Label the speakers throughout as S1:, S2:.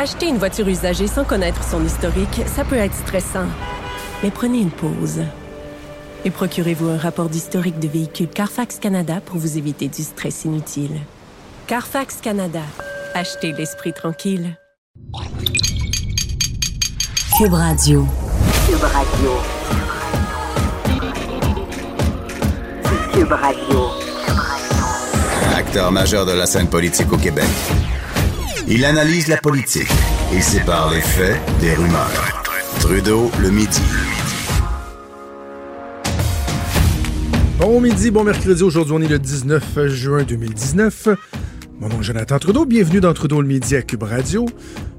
S1: Acheter une voiture usagée sans connaître son historique, ça peut être stressant. Mais prenez une pause. Et procurez-vous un rapport d'historique de véhicule Carfax Canada pour vous éviter du stress inutile. Carfax Canada. Achetez l'esprit tranquille.
S2: Cube Radio.
S3: Cube Radio. Cube Radio.
S4: Acteur majeur de la scène politique au Québec. Il analyse la politique et sépare les faits des rumeurs. Trudeau le midi.
S5: Bon midi, bon mercredi. Aujourd'hui, on est le 19 juin 2019. Mon nom est Jonathan Trudeau. Bienvenue dans Trudeau le midi à Cube Radio.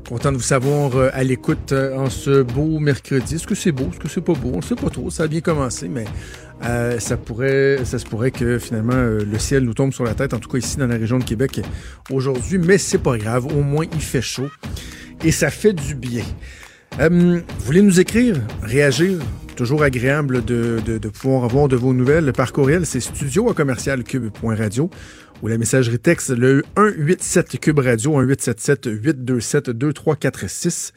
S5: Content de vous savoir euh, à l'écoute euh, en ce beau mercredi. Est-ce que c'est beau? Est-ce que c'est pas beau? On ne sait pas trop. Ça a bien commencé, mais euh, ça pourrait, ça se pourrait que finalement le ciel nous tombe sur la tête, en tout cas ici dans la région de Québec aujourd'hui. Mais c'est pas grave. Au moins, il fait chaud et ça fait du bien. vous voulez nous écrire, réagir? Toujours agréable de, de, de, pouvoir avoir de vos nouvelles par courriel. C'est studio à commercial cube.radio ou la messagerie texte, le 187 Cube Radio, 1877 827 2346.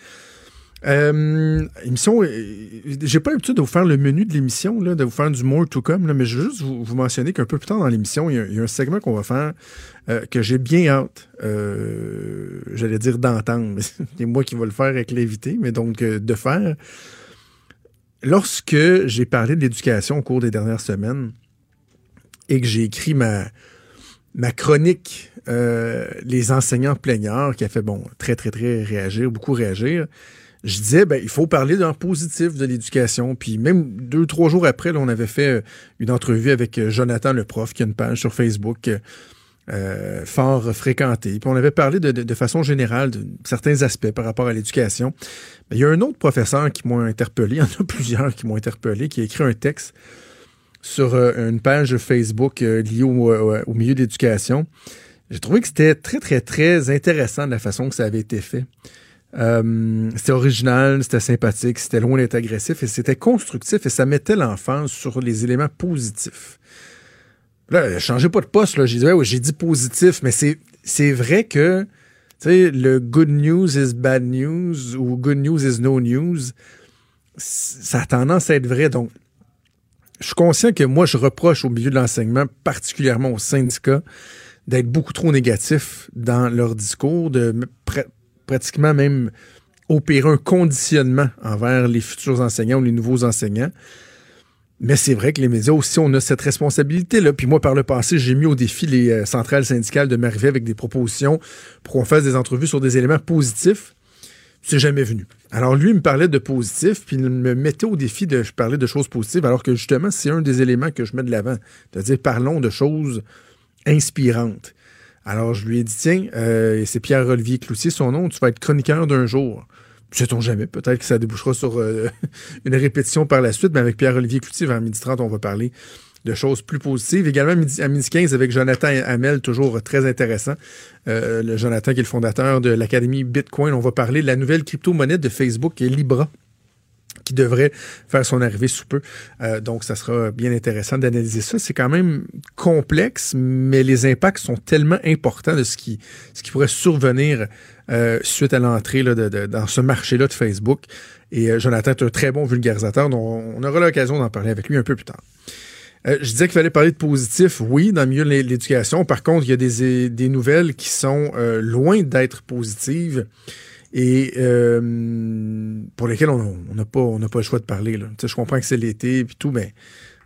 S5: Euh, émission, j'ai pas l'habitude de vous faire le menu de l'émission, de vous faire du more to come, mais je veux juste vous, mentionner qu'un peu plus tard dans l'émission, il, y a un segment qu'on va faire euh, que j'ai bien hâte, euh, j'allais dire d'entendre, c'est moi qui vais le faire avec l'invité, mais donc euh, de faire. Lorsque j'ai parlé de l'éducation au cours des dernières semaines et que j'ai écrit ma, chronique euh, Les enseignants plaignards, qui a fait, bon, très, très, très réagir, beaucoup réagir, je disais, ben, il faut parler d'un positif de l'éducation. Puis même deux, trois jours après, on avait fait euh, une entrevue avec euh, Jonathan le prof, qui a une page sur Facebook euh, fort fréquentée. Puis on avait parlé de, façon générale de certains aspects par rapport à l'éducation. il y a un autre professeur qui m'a interpellé, il y en a plusieurs qui m'ont interpellé, qui a écrit un texte sur une page Facebook liée au, milieu d'éducation. J'ai trouvé que c'était très, très, très intéressant de la façon que ça avait été fait. C'était original, c'était sympathique, c'était loin d'être agressif et c'était constructif et ça mettait l'enfant sur les éléments positifs. Là, changez pas de poste, là. J'ai dit, j'ai dit positif, mais c'est, c'est vrai que, tu sais, le good news is bad news ou good news is no news, ça a tendance à être vrai. Donc, je suis conscient que moi, je reproche au milieu de l'enseignement, particulièrement aux syndicats, d'être beaucoup trop négatifs dans leur discours, de pratiquement même opérer un conditionnement envers les futurs enseignants ou les nouveaux enseignants. Mais c'est vrai que les médias aussi, on a cette responsabilité-là. Puis moi, par le passé, j'ai mis au défi les euh, centrales syndicales de m'arriver avec des propositions pour qu'on fasse des entrevues sur des éléments positifs c'est jamais venu. Alors lui, il me parlait de positif, puis il me mettait au défi de parler de choses positives, alors que justement, c'est un des éléments que je mets de l'avant. C'est-à-dire, parlons de choses inspirantes. Alors je lui ai dit, tiens, euh, c'est Pierre-Olivier Cloutier, son nom, tu vas être chroniqueur d'un jour. Sait-on jamais, peut-être que ça débouchera sur euh, une répétition par la suite, mais avec Pierre-Olivier Cloutier, vers midi 30, on va parler de choses plus positives. Également, à midi 15, avec Jonathan Hamel, toujours très intéressant. Euh, le Jonathan, qui est le fondateur de l'Académie Bitcoin. On va parler de la nouvelle crypto-monnaie de Facebook, qui est Libra qui devrait faire son arrivée sous peu. Euh, donc, ça sera bien intéressant d'analyser ça. C'est quand même complexe, mais les impacts sont tellement importants de ce qui, ce qui pourrait survenir euh, suite à l'entrée dans ce marché-là de Facebook. Et Jonathan est un très bon vulgarisateur, donc on aura l'occasion d'en parler avec lui un peu plus tard. Euh, je disais qu'il fallait parler de positif, oui, dans le milieu de l'éducation. Par contre, il y a des, des nouvelles qui sont euh, loin d'être positives et euh, pour lesquelles on n'a pas, on pas le choix de parler. Là. Je comprends que c'est l'été et tout, mais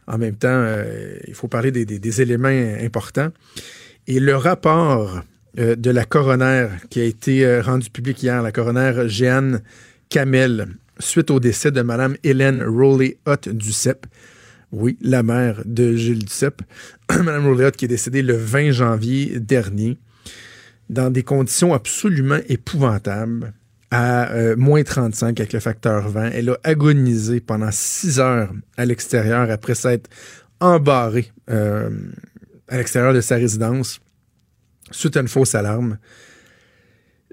S5: en même temps, il faut parler des, des, éléments importants. Et le rapport de la coroner qui a été rendu public hier, la coroner Jeanne Kamel, suite au décès de Mme Hélène Rowley-Hutt du CEP, oui, la mère de Gilles Duceppe, Mme Rouléotte, qui est décédée le 20 janvier dernier, dans des conditions absolument épouvantables, à euh, moins 35 avec le facteur 20. Elle a agonisé pendant six heures à l'extérieur après s'être embarrée euh, à l'extérieur de sa résidence suite à une fausse alarme.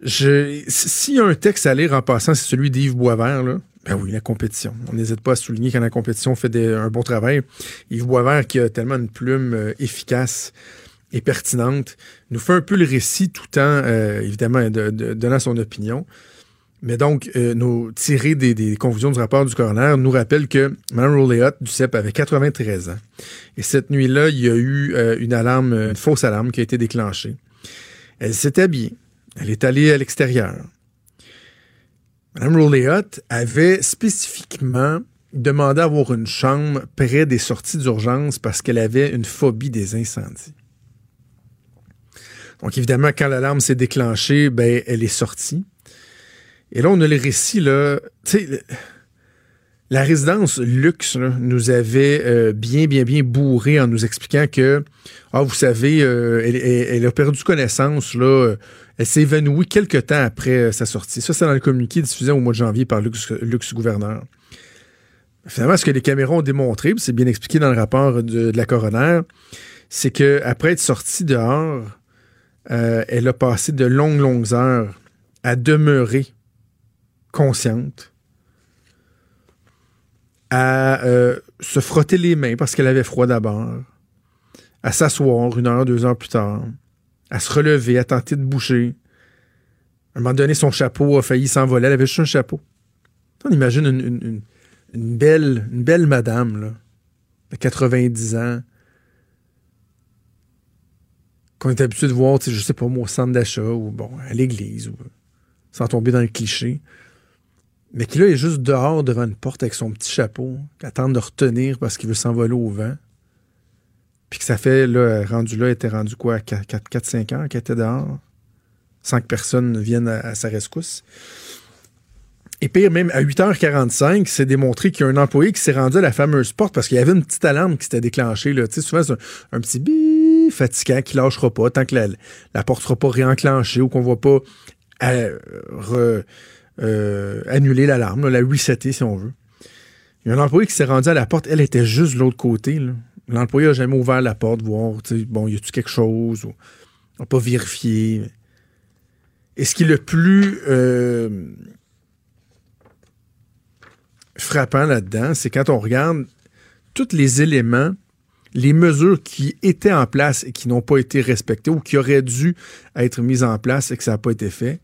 S5: S'il y a un texte à lire en passant, c'est celui d'Yves Boisvert, là, ben oui, la compétition. On n'hésite pas à souligner quand la compétition fait un bon travail. Yves Boisvert qui a tellement une plume euh, efficace et pertinente, nous fait un peu le récit tout en, euh, évidemment, de, de, donnant son opinion. Mais donc, euh, nos des, des, conclusions du rapport du coroner nous rappelle que Mme Rolléot du CEP avait 93 ans. Et cette nuit-là, il y a eu euh, une alarme, une fausse alarme qui a été déclenchée. Elle s'est habillée. Elle est allée à l'extérieur. Mme Rolléot avait spécifiquement demandé à avoir une chambre près des sorties d'urgence parce qu'elle avait une phobie des incendies. Donc, évidemment, quand l'alarme s'est déclenchée, ben, elle est sortie. Et là, on a le récit, là. Tu sais, la résidence luxe nous avait euh, bien, bien, bien bourré en nous expliquant que, ah, vous savez, euh, elle, a perdu connaissance, là. Elle s'est évanouie quelques temps après euh, sa sortie. Ça, c'est dans le communiqué diffusé au mois de janvier par Luxe, Luxe Gouverneur. Finalement, ce que les caméras ont démontré, c'est bien expliqué dans le rapport de, de la coroner, c'est que après être sortie dehors, euh, elle a passé de longues, longues heures à demeurer consciente, à euh, se frotter les mains parce qu'elle avait froid d'abord, à s'asseoir une heure, deux heures plus tard, à se relever, à tenter de bouger. À un moment donné, son chapeau a failli s'envoler. Elle avait juste un chapeau. On imagine une belle, une belle madame, là, de 90 ans, qu'on est habitué de voir, je sais pas moi, au centre d'achat ou bon, à l'église, sans tomber dans le cliché. Mais qui là est juste dehors devant une porte avec son petit chapeau, qui attend de retenir parce qu'il veut s'envoler au vent. Puis que ça fait, là, rendu là, était rendu quoi, 4-5 heures qu'elle était dehors, sans que personne vienne à, sa rescousse. Et pire, même à 8h45, c'est démontré qu'il y a un employé qui s'est rendu à la fameuse porte parce qu'il y avait une petite alarme qui s'était déclenchée. Souvent, c'est un, petit fatigant qui lâchera pas tant que la, la porte sera pas réenclenchée ou qu'on va pas euh, euh, annuler l'alarme, la resetter si on veut. Il y a un employé qui s'est rendu à la porte. Elle était juste de l'autre côté. L'employé n'a jamais ouvert la porte, voir, bon, y a-tu quelque chose ou n'a pas vérifié. Et ce qui est le plus... Euh, frappant là-dedans, c'est quand on regarde tous les éléments, les mesures qui étaient en place et qui n'ont pas été respectées ou qui auraient dû être mises en place et que ça n'a pas été fait.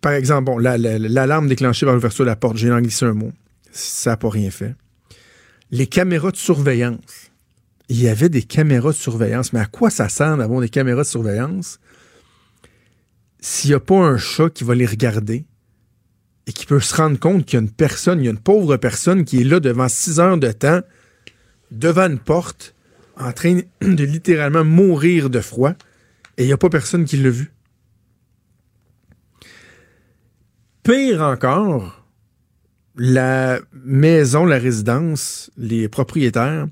S5: par exemple, l'alarme déclenchée par l'ouverture de la porte, j'ai glissé un mot, ça n'a pas rien fait. Les caméras de surveillance. Il y avait des caméras de surveillance, mais à quoi ça sert d'avoir des caméras de surveillance s'il n'y a pas un chat qui va les regarder, et qui peut se rendre compte qu'il y a une personne, il y a une pauvre personne qui est là devant six heures de temps, devant une porte, en train de littéralement mourir de froid, et il n'y a pas personne qui l'a vu. Pire encore, la maison, la résidence, les propriétaires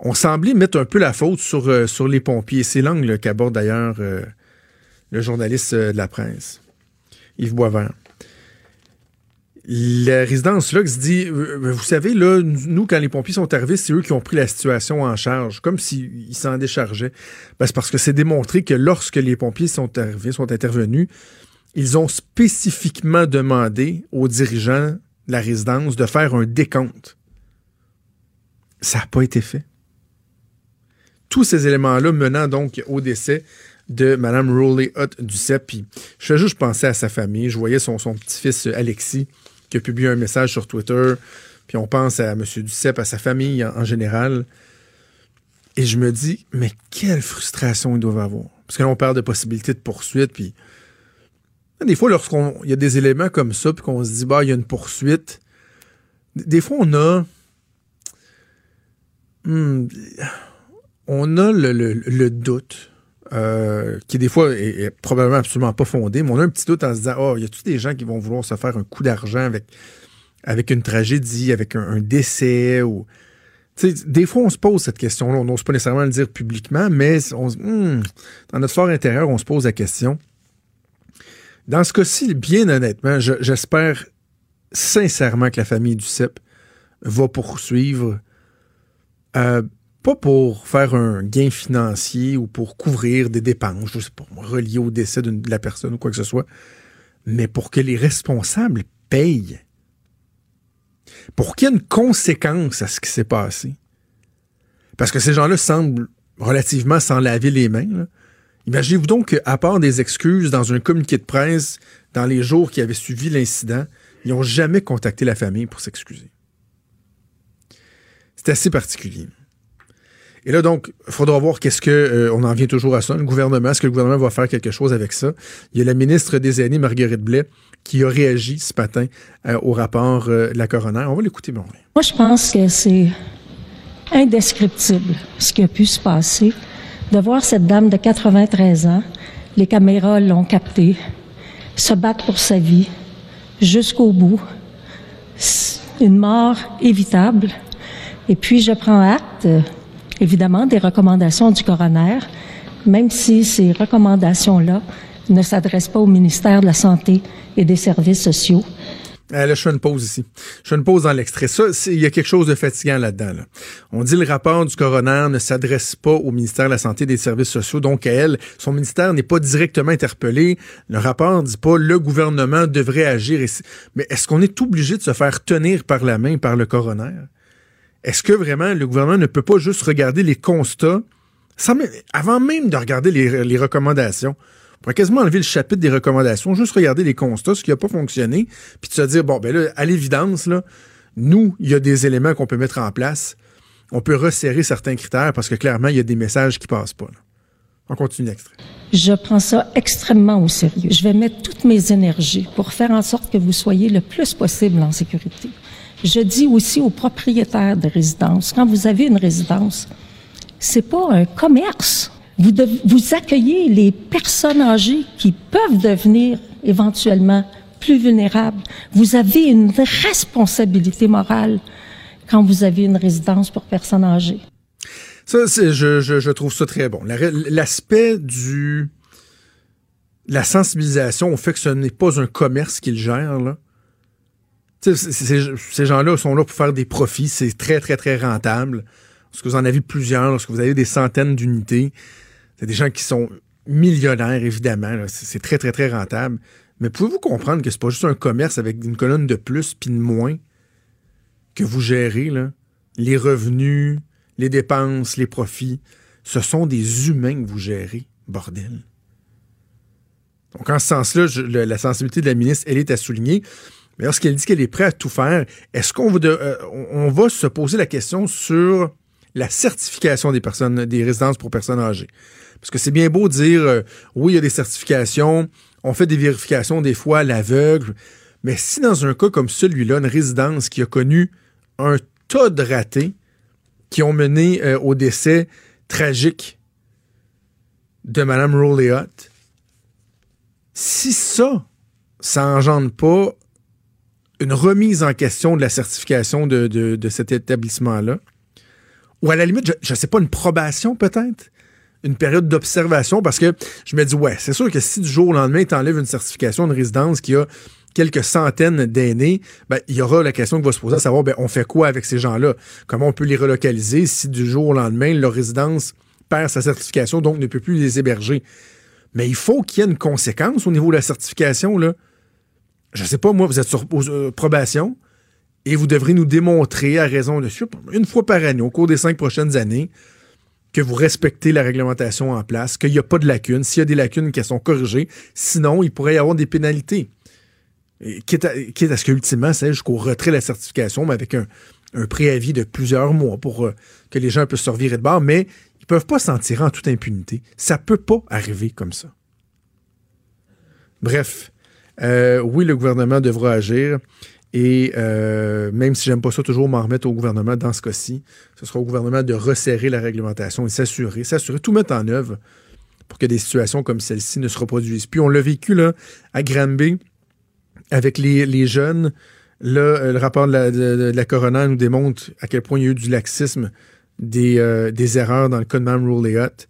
S5: ont semblé mettre un peu la faute sur, euh, les pompiers. C'est l'angle qu'aborde d'ailleurs euh, le journaliste euh, de la presse, Yves Boisvert la résidence Lux dit euh, Vous savez, là, nous, quand les pompiers sont arrivés, c'est eux qui ont pris la situation en charge, comme s'ils s'en déchargeaient. Ben, c'est parce que c'est démontré que lorsque les pompiers sont arrivés, sont intervenus, ils ont spécifiquement demandé aux dirigeants de la résidence de faire un décompte. Ça n'a pas été fait. Tous ces éléments-là menant donc au décès de Mme Rowley Hutt du CEP. Je fais juste penser à sa famille. Je voyais son, son petit-fils Alexis qui a publié un message sur Twitter. Puis on pense à M. Duceppe, à sa famille en, général. Et je me dis, mais quelle frustration ils doivent avoir. Parce que là, on parle de possibilités de poursuite. Puis des fois, lorsqu'il y a des éléments comme ça, puis qu'on se dit, bah, il y a une poursuite, des fois, on a. Hmm, on a le doute. Euh, qui des fois est, probablement absolument pas fondé, mais on a un petit doute en se disant Oh, y a-tu des gens qui vont vouloir se faire un coup d'argent avec, avec une tragédie, avec un, décès des fois, on se pose cette question-là. On n'ose pas nécessairement le dire publiquement, mais on, hmm, dans notre fort intérieur, on se pose la question. Dans ce cas-ci, bien honnêtement, j'espère sincèrement que la famille du CEP va poursuivre. Euh, pas pour faire un gain financier ou pour couvrir des dépenses, je sais pas, reliées au décès de la personne ou quoi que ce soit, mais pour que les responsables payent. Pour qu'il y ait une conséquence à ce qui s'est passé. Parce que ces gens-là semblent relativement sans laver les mains. Imaginez-vous donc qu'à part des excuses dans un communiqué de presse dans les jours qui avaient suivi l'incident, ils n'ont jamais contacté la famille pour s'excuser. C'est assez particulier. Et là, donc, il faudra voir qu'est-ce que. euh, on en vient toujours à ça. Le gouvernement, est-ce que le gouvernement va faire quelque chose avec ça? Il y a la ministre des Aînés, Marguerite Blais, qui a réagi ce matin euh, au rapport euh, de la coroner. On va l'écouter, bon.
S6: Moi, je pense que c'est indescriptible ce qui a pu se passer. De voir cette dame de 93 ans, les caméras l'ont capté, se battre pour sa vie jusqu'au bout. Une mort évitable. Et puis, je prends acte, évidemment, des recommandations du coroner, même si ces recommandations-là ne s'adressent pas au ministère de la Santé et des Services sociaux.
S5: Euh, là, je fais une pause ici. Je fais une pause dans l'extrait. Ça, il y a quelque chose de fatigant là-dedans. là. On dit le rapport du coroner ne s'adresse pas au ministère de la Santé et des Services sociaux, donc à elle, son ministère n'est pas directement interpellé. Le rapport dit pas le gouvernement devrait agir. Mais est-ce qu'on est obligé de se faire tenir par la main par le coroner? Est-ce que vraiment le gouvernement ne peut pas juste regarder les constats? Avant même de regarder les, recommandations? On pourrait quasiment enlever le chapitre des recommandations, juste regarder les constats, ce qui n'a pas fonctionné, puis de se dire, bon, ben là, à l'évidence, nous, il y a des éléments qu'on peut mettre en place. On peut resserrer certains critères parce que clairement, il y a des messages qui passent pas. On continue l'extrait.
S6: Je prends ça extrêmement au sérieux. Je vais mettre toutes mes énergies pour faire en sorte que vous soyez le plus possible en sécurité. Je dis aussi aux propriétaires de résidences, quand vous avez une résidence, c'est pas un commerce. Vous, accueillez les personnes âgées qui peuvent devenir éventuellement plus vulnérables. Vous avez une responsabilité morale quand vous avez une résidence pour personnes âgées.
S5: Ça, c'est- je, je- je trouve ça très bon. L'aspect du. La sensibilisation au fait que ce n'est pas un commerce qu'ils gèrent, là. Tu sais, c'est- c'est- ces gens-là sont là pour faire des profits. C'est très, très, très rentable. Lorsque vous en avez plusieurs, lorsque vous avez des centaines d'unités, c'est des gens qui sont millionnaires, évidemment. C'est très, très, très rentable. Mais pouvez-vous comprendre que c'est pas juste un commerce avec une colonne de plus puis de moins que vous gérez? Les revenus, les dépenses, les profits, ce sont des humains que vous gérez, bordel. Donc, en ce sens-là, la sensibilité de la ministre, elle est à souligner. Mais lorsqu'elle dit qu'elle est prête à tout faire, est-ce qu'on euh, va se poser la question sur la certification des personnes, des résidences pour personnes âgées? Parce que c'est bien beau dire, euh, oui, il y a des certifications, on fait des vérifications des fois à l'aveugle, mais si dans un cas comme celui-là, une résidence qui a connu un tas de ratés qui ont mené euh, au décès tragique de Mme Rolliot, si ça, ça engendre pas une remise en question de la certification de, de- cet établissement-là, ou à la limite, je ne sais pas, une probation peut-être, une période d'observation, parce que je me dis, ouais, c'est sûr que si du jour au lendemain, tu enlèves une certification de résidence qui a quelques centaines d'aînés, ben, il y aura la question qui va se poser à savoir, ben, on fait quoi avec ces gens-là? Comment on peut les relocaliser si du jour au lendemain, leur résidence perd sa certification, donc ne peut plus les héberger? Mais il faut qu'il y ait une conséquence au niveau de la certification, là. Je sais pas, moi, vous êtes sur euh, probation et vous devrez nous démontrer à raison de une fois par année, au cours des cinq prochaines années, que vous respectez la réglementation en place, qu'il n'y a pas de lacunes, s'il y a des lacunes qui sont corrigées, sinon, il pourrait y avoir des pénalités. Quitte, à, à ce qu'ultimement, c'est jusqu'au retrait de la certification, mais avec un, préavis de plusieurs mois pour euh, que les gens puissent se revirer de bord, mais ils peuvent pas s'en tirer en toute impunité. Ça peut pas arriver comme ça. Bref, euh, oui, le gouvernement devra agir. Et euh, même si j'aime pas ça toujours m'en remettre au gouvernement dans ce cas-ci, ce sera au gouvernement de resserrer la réglementation et s'assurer, s'assurer, tout mettre en œuvre pour que des situations comme celle-ci ne se reproduisent. Puis on l'a vécu à Granby avec les, jeunes. Là, euh, le rapport de la, coroner nous démontre à quel point il y a eu du laxisme, des, erreurs dans le cas de.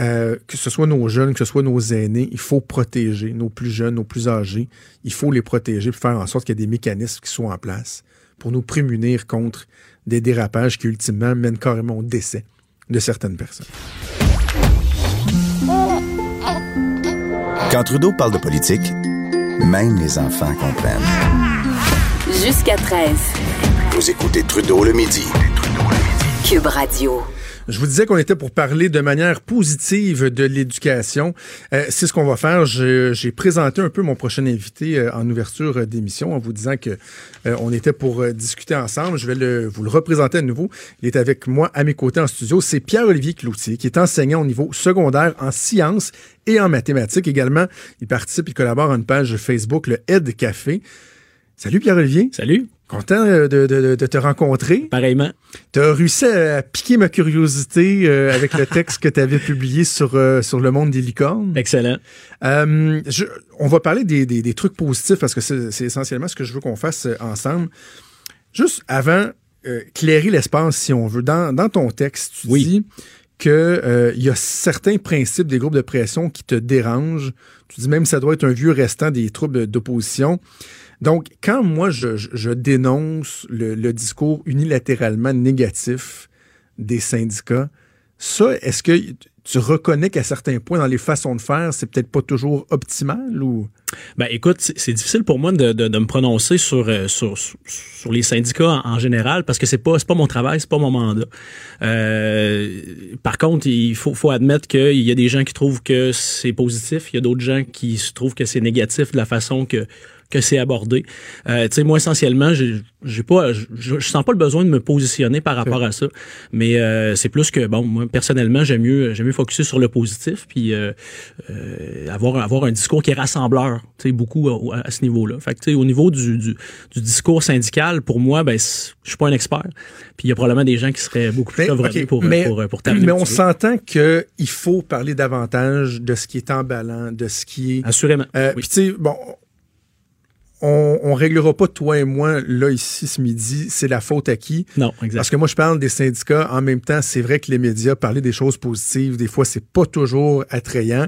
S5: Euh, que ce soit nos jeunes, que ce soit nos aînés, il faut protéger nos plus jeunes, nos plus âgés. Il faut les protéger pour faire en sorte qu'il y ait des mécanismes qui soient en place pour nous prémunir contre des dérapages qui, ultimement, mènent carrément au décès de certaines personnes.
S4: Quand Trudeau parle de politique, même les enfants comprennent.
S2: Jusqu'à 13.
S4: Vous écoutez Trudeau le midi.
S2: Cube Radio.
S5: Je vous disais qu'on était pour parler de manière positive de l'éducation. Euh, c'est ce qu'on va faire. J'ai présenté un peu mon prochain invité euh, en ouverture euh, d'émission en vous disant que on était pour discuter ensemble. Je vais vous le représenter à nouveau. Il est avec moi à mes côtés en studio. C'est Pierre-Olivier Cloutier, qui est enseignant au niveau secondaire en sciences et en mathématiques également. Il participe, il collabore à une page Facebook, le Ed Café. Salut Pierre-Olivier.
S7: Salut,
S5: Content de, de- de te rencontrer.
S7: pareillement.
S5: Tu as réussi à piquer ma curiosité euh, avec le texte que tu avais publié sur, euh, sur le monde des licornes.
S7: Excellent.
S5: Euh, je- on va parler des, des- des trucs positifs parce que c'est essentiellement ce que je veux qu'on fasse ensemble. Juste avant, clairer l'espace, si on veut. Dans, dans ton texte, tu
S7: Oui.
S5: dis qu'il y a certains principes des groupes de pression qui te dérangent. Tu dis même que ça doit être un vieux restant des troubles d'opposition. Donc, quand moi, je, dénonce le, discours unilatéralement négatif des syndicats, ça, est-ce que tu reconnais qu'à certains points, dans les façons de faire, c'est peut-être pas toujours optimal ou...
S7: Ben, écoute, c'est difficile pour moi de, me prononcer sur, euh, sur, sur- sur les syndicats en, général parce que c'est pas pas mon travail, c'est pas mon mandat. Euh, par contre, il faut, faut admettre qu'il y a des gens qui trouvent que c'est positif, il y a d'autres gens qui se trouvent que c'est négatif de la façon que que c'est abordé. Euh, tu sais, moi essentiellement, j'ai pas, je, sens pas le besoin de me positionner par rapport à ça, mais euh, c'est plus que bon, moi personnellement, j'aime mieux, j'aime mieux focuser sur le positif, puis euh, euh, avoir avoir un discours qui est rassembleur, tu sais, beaucoup à, à ce niveau-là. Fait que tu sais, au niveau du, du, du discours syndical, pour moi, ben, je suis pas un expert, puis il y a probablement des gens qui seraient beaucoup plus
S5: Mais,
S7: chevronnés
S5: ok,
S7: pour,
S5: mais-
S7: pour, pour terminer.
S5: Mais on s'entend qu'il faut parler davantage de ce qui est emballant, de ce qui est...
S7: Assurément.
S5: Euh,
S7: oui.
S5: Puis tu sais, bon, on, on réglera pas toi et moi là ici ce midi. C'est la faute à qui?
S7: Non, exact.
S5: Parce que moi je parle des syndicats. En même temps, c'est vrai que les médias parler des choses positives, des fois c'est pas toujours attrayant.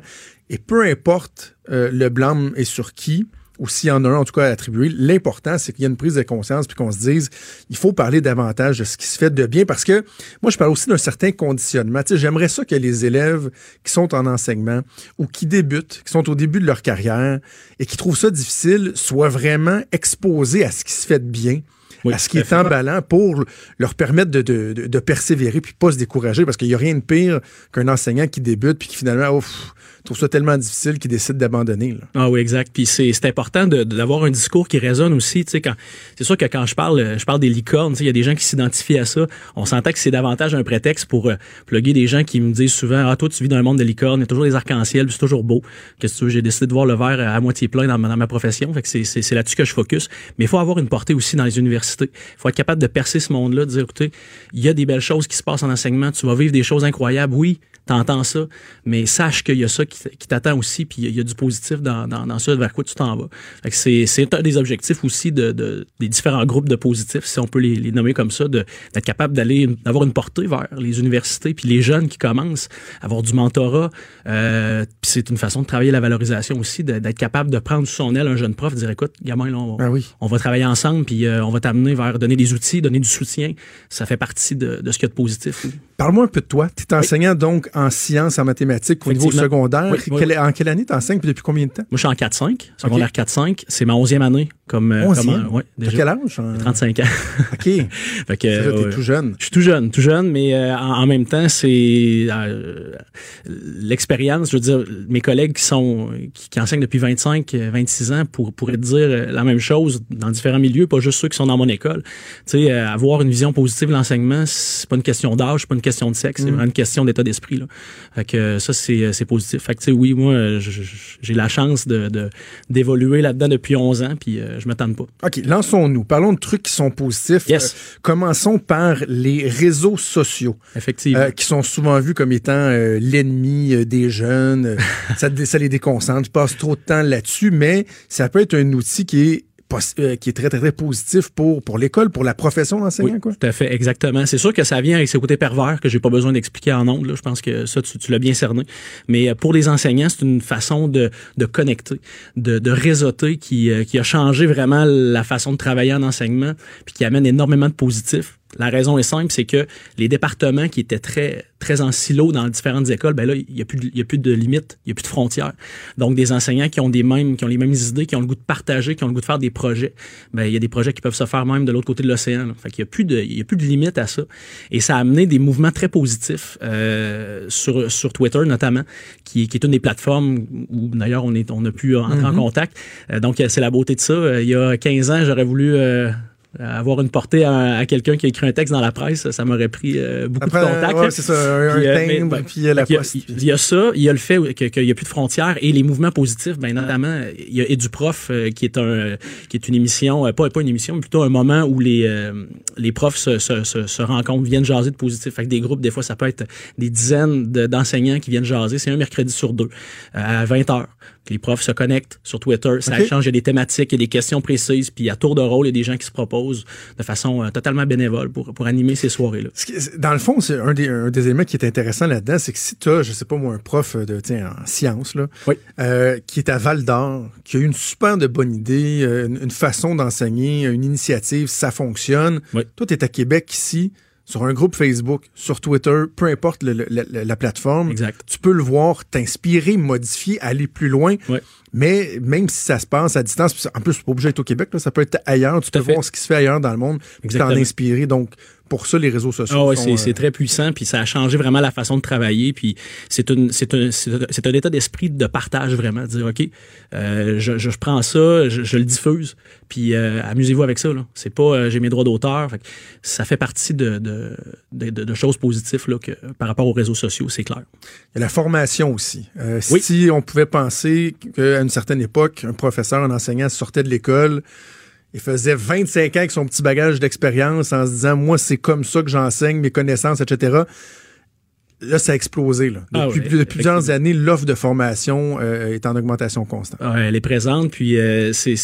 S5: Et peu importe euh, le blâme est sur qui ou s'il y en a un en tout cas à attribuer, l'important c'est qu'il y ait une prise de conscience puis qu'on se dise il faut parler davantage de ce qui se fait de bien parce que moi je parle aussi d'un certain conditionnement. Tu sais, j'aimerais ça que les élèves qui sont en enseignement ou qui débutent, qui sont au début de leur carrière et qui trouvent ça difficile soient vraiment exposés à ce qui se fait de bien.
S7: Oui,
S5: à ce qui est emballant pour leur permettre de, de, de- de persévérer puis pas se décourager parce qu'il n'y a rien de pire qu'un enseignant qui débute puis qui finalement ouf, trouve ça tellement difficile qu'il décide d'abandonner.
S7: Ah oui, exact. Puis c'est important d'avoir un discours qui résonne aussi. C'est sûr que quand je parle, euh, je parle des licornes. Il y a des gens qui s'identifient à ça. On s'entend que c'est davantage un prétexte pour euh, plugger des gens qui me disent souvent Ah, toi, tu vis dans un monde de licornes, il y a toujours des arcs-en-ciel, c'est toujours beau. Que tu veux? J'ai décidé de voir le verre à moitié plein dans ma, profession. Fait que c'est là-dessus que je focus. Mais il faut avoir une portée aussi dans les universités. Il faut être capable de percer ce monde-là, de dire écoutez, il y a des belles choses qui se passent en enseignement, tu vas vivre des choses incroyables, oui. T'entends ça, mais sache qu'il y a ça qui, qui t'attend aussi, puis il y a- du positif dans, dans, dans ça vers quoi tu t'en vas. C'est, un des objectifs aussi de, de- des différents groupes de positifs, si on peut les, les nommer comme ça, d'être capable d'aller d'avoir une portée vers les universités, puis les jeunes qui commencent, avoir du mentorat. Euh, puis c'est une façon de travailler la valorisation aussi, d'être capable de prendre sous son aile un jeune prof, dire écoute, gamin, là, on,
S5: oui.
S7: on va travailler ensemble, puis euh, on va t'amener vers donner des outils, donner du soutien. Ça fait partie de, de ce qu'il y a de positif. oui.
S5: Parle-moi un peu de toi. Tu es enseignant donc en sciences, en mathématiques au niveau secondaire.
S7: Oui, oui,
S5: Quelle-
S7: oui.
S5: En quelle année tu enseignes puis depuis combien de temps?
S7: Moi, je suis en 4-5, secondaire 4-5. C'est ma 11e année. Comme, euh, comme, euh, ouais, déjà.
S5: quel âge? En-
S7: 35 ans.
S5: OK.
S7: Fait que, ouais.
S5: tout jeune.
S7: Je suis tout jeune, tout jeune, mais euh, en, en même temps, c'est euh, l'expérience. Je veux dire, mes collègues qui sont qui, qui enseignent depuis 25, euh, 26 ans pour, pourraient dire euh, la même chose dans différents milieux, pas juste ceux qui sont dans mon école. Tu sais, euh, avoir une vision positive de l'enseignement, c'est pas une question d'âge, c'est pas une question de sexe, c'est vraiment une question d'état d'esprit. Là. Fait que euh, ça, c'est euh, c'est positif. Fait que tu sais, oui, moi, euh, j'ai la chance de d'évoluer là-dedans depuis 11 ans, puis euh, je me tente pas.
S5: OK, lançons-nous. Parlons de trucs qui sont positifs.
S7: Yes.
S5: Euh, commençons par les réseaux sociaux.
S7: Effectivement.
S5: euh, qui sont souvent vus comme étant euh, l'ennemi des jeunes. Ça, ça les déconcentre. Je passe trop de temps là-dessus, mais ça peut être un outil qui est, qui est très, très, très positif pour, pour l'école, pour la profession d'enseignant.
S7: Oui,
S5: quoi.
S7: tout à fait, exactement. C'est sûr que ça vient avec ce côté pervers que j'ai pas besoin d'expliquer en ondes. là. Je pense que ça, tu, tu l'as bien cerné. Mais euh, pour les enseignants, c'est une façon de, de connecter, de, de réseauter qui, euh, qui a changé vraiment la façon de travailler en enseignement, puis qui amène énormément de positifs. La raison est simple, c'est que les départements qui étaient très très en silo dans différentes écoles, ben là, il y a plus de, y a plus de limites, il y a plus de frontières. Donc des enseignants qui ont des mêmes qui ont les mêmes idées, qui ont le goût de partager, qui ont le goût de faire des projets, ben il y a des projets qui peuvent se faire même de l'autre côté de l'océan. Fait qu'il y a plus de il y a plus de limites à ça. Et ça a amené des mouvements très positifs euh, sur sur Twitter notamment, qui, qui est une des plateformes où d'ailleurs on est on a pu entrer en contact. Euh, donc c'est la beauté de ça. Euh, Il y a 15 ans, j'aurais voulu euh, avoir une portée à, à quelqu'un qui a écrit un texte dans la presse, ça m'aurait pris euh, beaucoup
S5: Après,
S7: de contacts.
S5: ouais, c'est ça, un,
S7: Puis, euh,
S5: timbre,
S7: ben,
S5: puis euh, la poste.
S7: Il y a ça, il y a le fait que- qu'il n'y a plus de frontières et les mouvements positifs, ben notamment il y a EduProf euh, qui est un qui est une émission, euh, pas pas une émission, mais plutôt un moment où les euh, les profs se, se, se, se rencontrent, viennent jaser de positif. Fait que des groupes, des fois ça peut être des dizaines de- d'enseignants qui viennent jaser. C'est un mercredi sur deux euh, à 20 heures. Les profs se connectent sur Twitter, ça
S5: Ok.
S7: échange, il y a des thématiques, il y a des questions précises, puis à tour de rôle, il y a des gens qui se proposent de façon euh, totalement bénévole pour, pour animer ces soirées-là.
S5: Dans le fond, c'est un des, un des éléments qui est intéressant là-dedans, c'est que si tu as, je sais pas moi, un prof de, tiens, en sciences, là,
S7: Oui.
S5: euh, qui est à Val d'Or, qui a eu une super de bonne idée, euh, une, une façon d'enseigner, une initiative, ça fonctionne.
S7: Oui.
S5: Toi, tu es à Québec ici, sur un groupe Facebook, sur Twitter, peu importe le- le- la, la plateforme.
S7: Exact.
S5: Tu peux le voir, t'inspirer, modifier, aller plus loin. Mais même si ça se passe à distance, en plus, c'est pas obligé d'être au Québec, là, ça peut être ailleurs. Tu
S7: Tout
S5: peux
S7: fait.
S5: voir ce qui se fait ailleurs dans le monde, puis t'en inspirer. Donc, pour ça, les réseaux sociaux. Sont,
S7: c'est
S5: euh,
S7: très puissant, puis ça a changé vraiment la façon de travailler, puis c'est un un- un état d'esprit de partage vraiment, de dire ok, euh, je, je prends ça, je, je le diffuse, puis euh, amusez-vous avec ça. C'est pas j'ai mes droits d'auteur, ça fait partie de de, de, choses positives là que par rapport aux réseaux sociaux, c'est clair.
S5: Il y a la formation aussi.
S7: Oui.
S5: Si on pouvait penser qu'à une certaine époque, un professeur, un enseignant sortait de l'école, il faisait 25 ans avec son petit bagage d'expérience en se disant, moi, c'est comme ça que j'enseigne, mes connaissances, etc. Là, ça a explosé. Là.
S7: Ah
S5: Depuis,
S7: ouais,
S5: depuis plusieurs années, l'offre de formation euh, est en augmentation constante.
S7: Ah, elle est présente, puis euh, c'est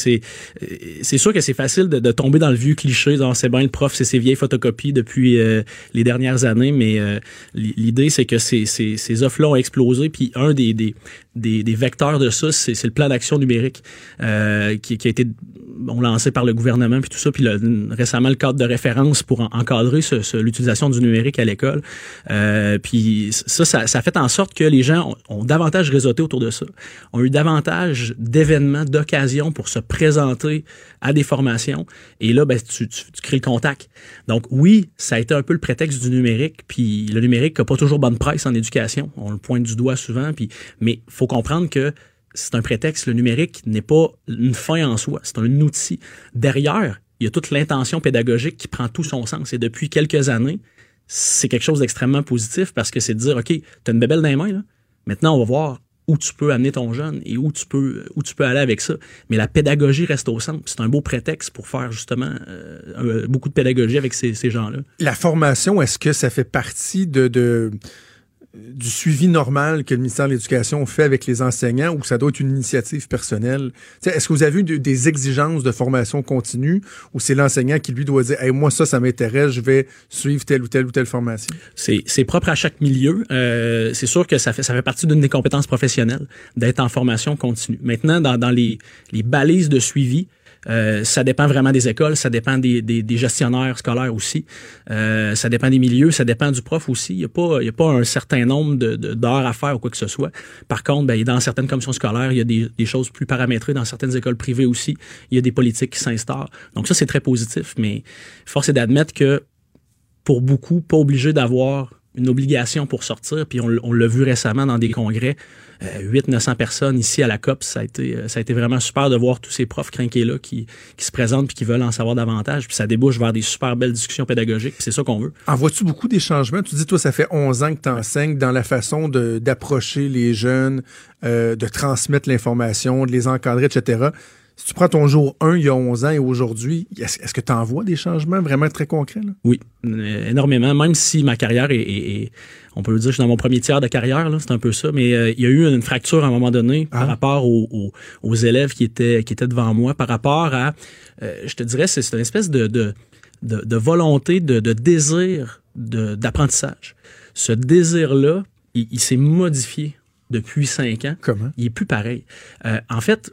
S7: sûr que c'est facile de, de tomber dans le vieux cliché, c'est bien le prof, c'est ses vieilles photocopies depuis euh, les dernières années, mais l'idée c'est que ces ces ces offres-là ont explosé, puis un des des des, des vecteurs de ça, c'est le plan d'action numérique qui, qui a été bon, lancé par le gouvernement puis tout ça, puis récemment le cadre de référence pour en- encadrer l'utilisation du numérique à l'école. Euh, puis ça, ça, fait en sorte que les gens ont, davantage réseauté autour de ça, ont eu davantage d'événements, d'occasions pour se présenter à des formations. Et là, ben, tu crées le contact. Donc oui, ça a été un peu le prétexte du numérique. Puis le numérique n'a pas toujours bonne presse en éducation. On le pointe du doigt souvent. Puis, mais faut comprendre que c'est un prétexte. Le numérique n'est pas une fin en soi. C'est un outil. Derrière, il y a toute l'intention pédagogique qui prend tout son sens. Et depuis quelques années, c'est quelque chose d'extrêmement positif parce que c'est de dire, OK, tu as une bébelle dans les mains, là. maintenant on va voir où tu peux amener ton jeune et où tu peux aller avec ça. Mais la pédagogie reste au centre. C'est un beau prétexte pour faire justement euh, beaucoup de pédagogie avec ces, ces gens-là.
S5: La formation, est-ce que ça fait partie de, de- du suivi normal que le ministère de l'Éducation fait avec les enseignants ou ça doit être une initiative personnelle? Est-ce que vous avez eu de- des exigences de formation continue ou c'est l'enseignant qui lui doit dire moi ça, ça m'intéresse, je vais suivre telle ou telle ou telle formation?
S7: C'est c'est propre à chaque milieu. Euh, c'est sûr que ça fait ça fait partie d'une des compétences professionnelles d'être en formation continue. Maintenant, dans, dans les, les balises de suivi, euh, ça dépend vraiment des écoles, ça dépend des, des, des gestionnaires scolaires aussi, euh, ça dépend des milieux, ça dépend du prof aussi. Il n'y a, pas- a pas un certain nombre de- de- d'heures à faire ou quoi que ce soit. Par contre, ben, dans certaines commissions scolaires, il y a des, des choses plus paramétrées. Dans certaines écoles privées aussi, il y a des politiques qui s'instaurent. Donc ça, c'est très positif, mais force est d'admettre que pour beaucoup, pas obligé d'avoir une obligation pour sortir. Puis on, l'a vu récemment dans des congrès, euh, 800-900 personnes ici à la COP. Ça a, été, euh, ça a été vraiment super de voir tous ces profs crinqués là qui, se présentent puis qui veulent en savoir davantage. Puis ça débouche vers des super belles discussions pédagogiques. C'est ça qu'on veut.
S5: En vois-tu beaucoup des changements? Tu dis, toi, ça fait 11 ans que tu enseignes dans la façon d'approcher les jeunes, euh, de transmettre l'information, de les encadrer, etc. Si tu prends ton jour 1 il y a 11 ans et aujourd'hui, est-ce que tu en vois des changements vraiment très concrets? là?
S7: Oui, euh, énormément. Même si ma carrière est, est- est- on peut le dire, je suis dans mon premier tiers de carrière, c'est un peu ça, mais euh, il y a eu une fracture à un moment donné
S5: Ah.
S7: par rapport aux, aux- aux élèves qui étaient qui étaient devant moi, par rapport à, euh, je te dirais, c'est une espèce de de, de, de volonté, de, de désir d'apprentissage. Ce désir-là, il, il s'est modifié depuis cinq ans
S5: Comment?
S7: il est plus pareil. Euh, en fait,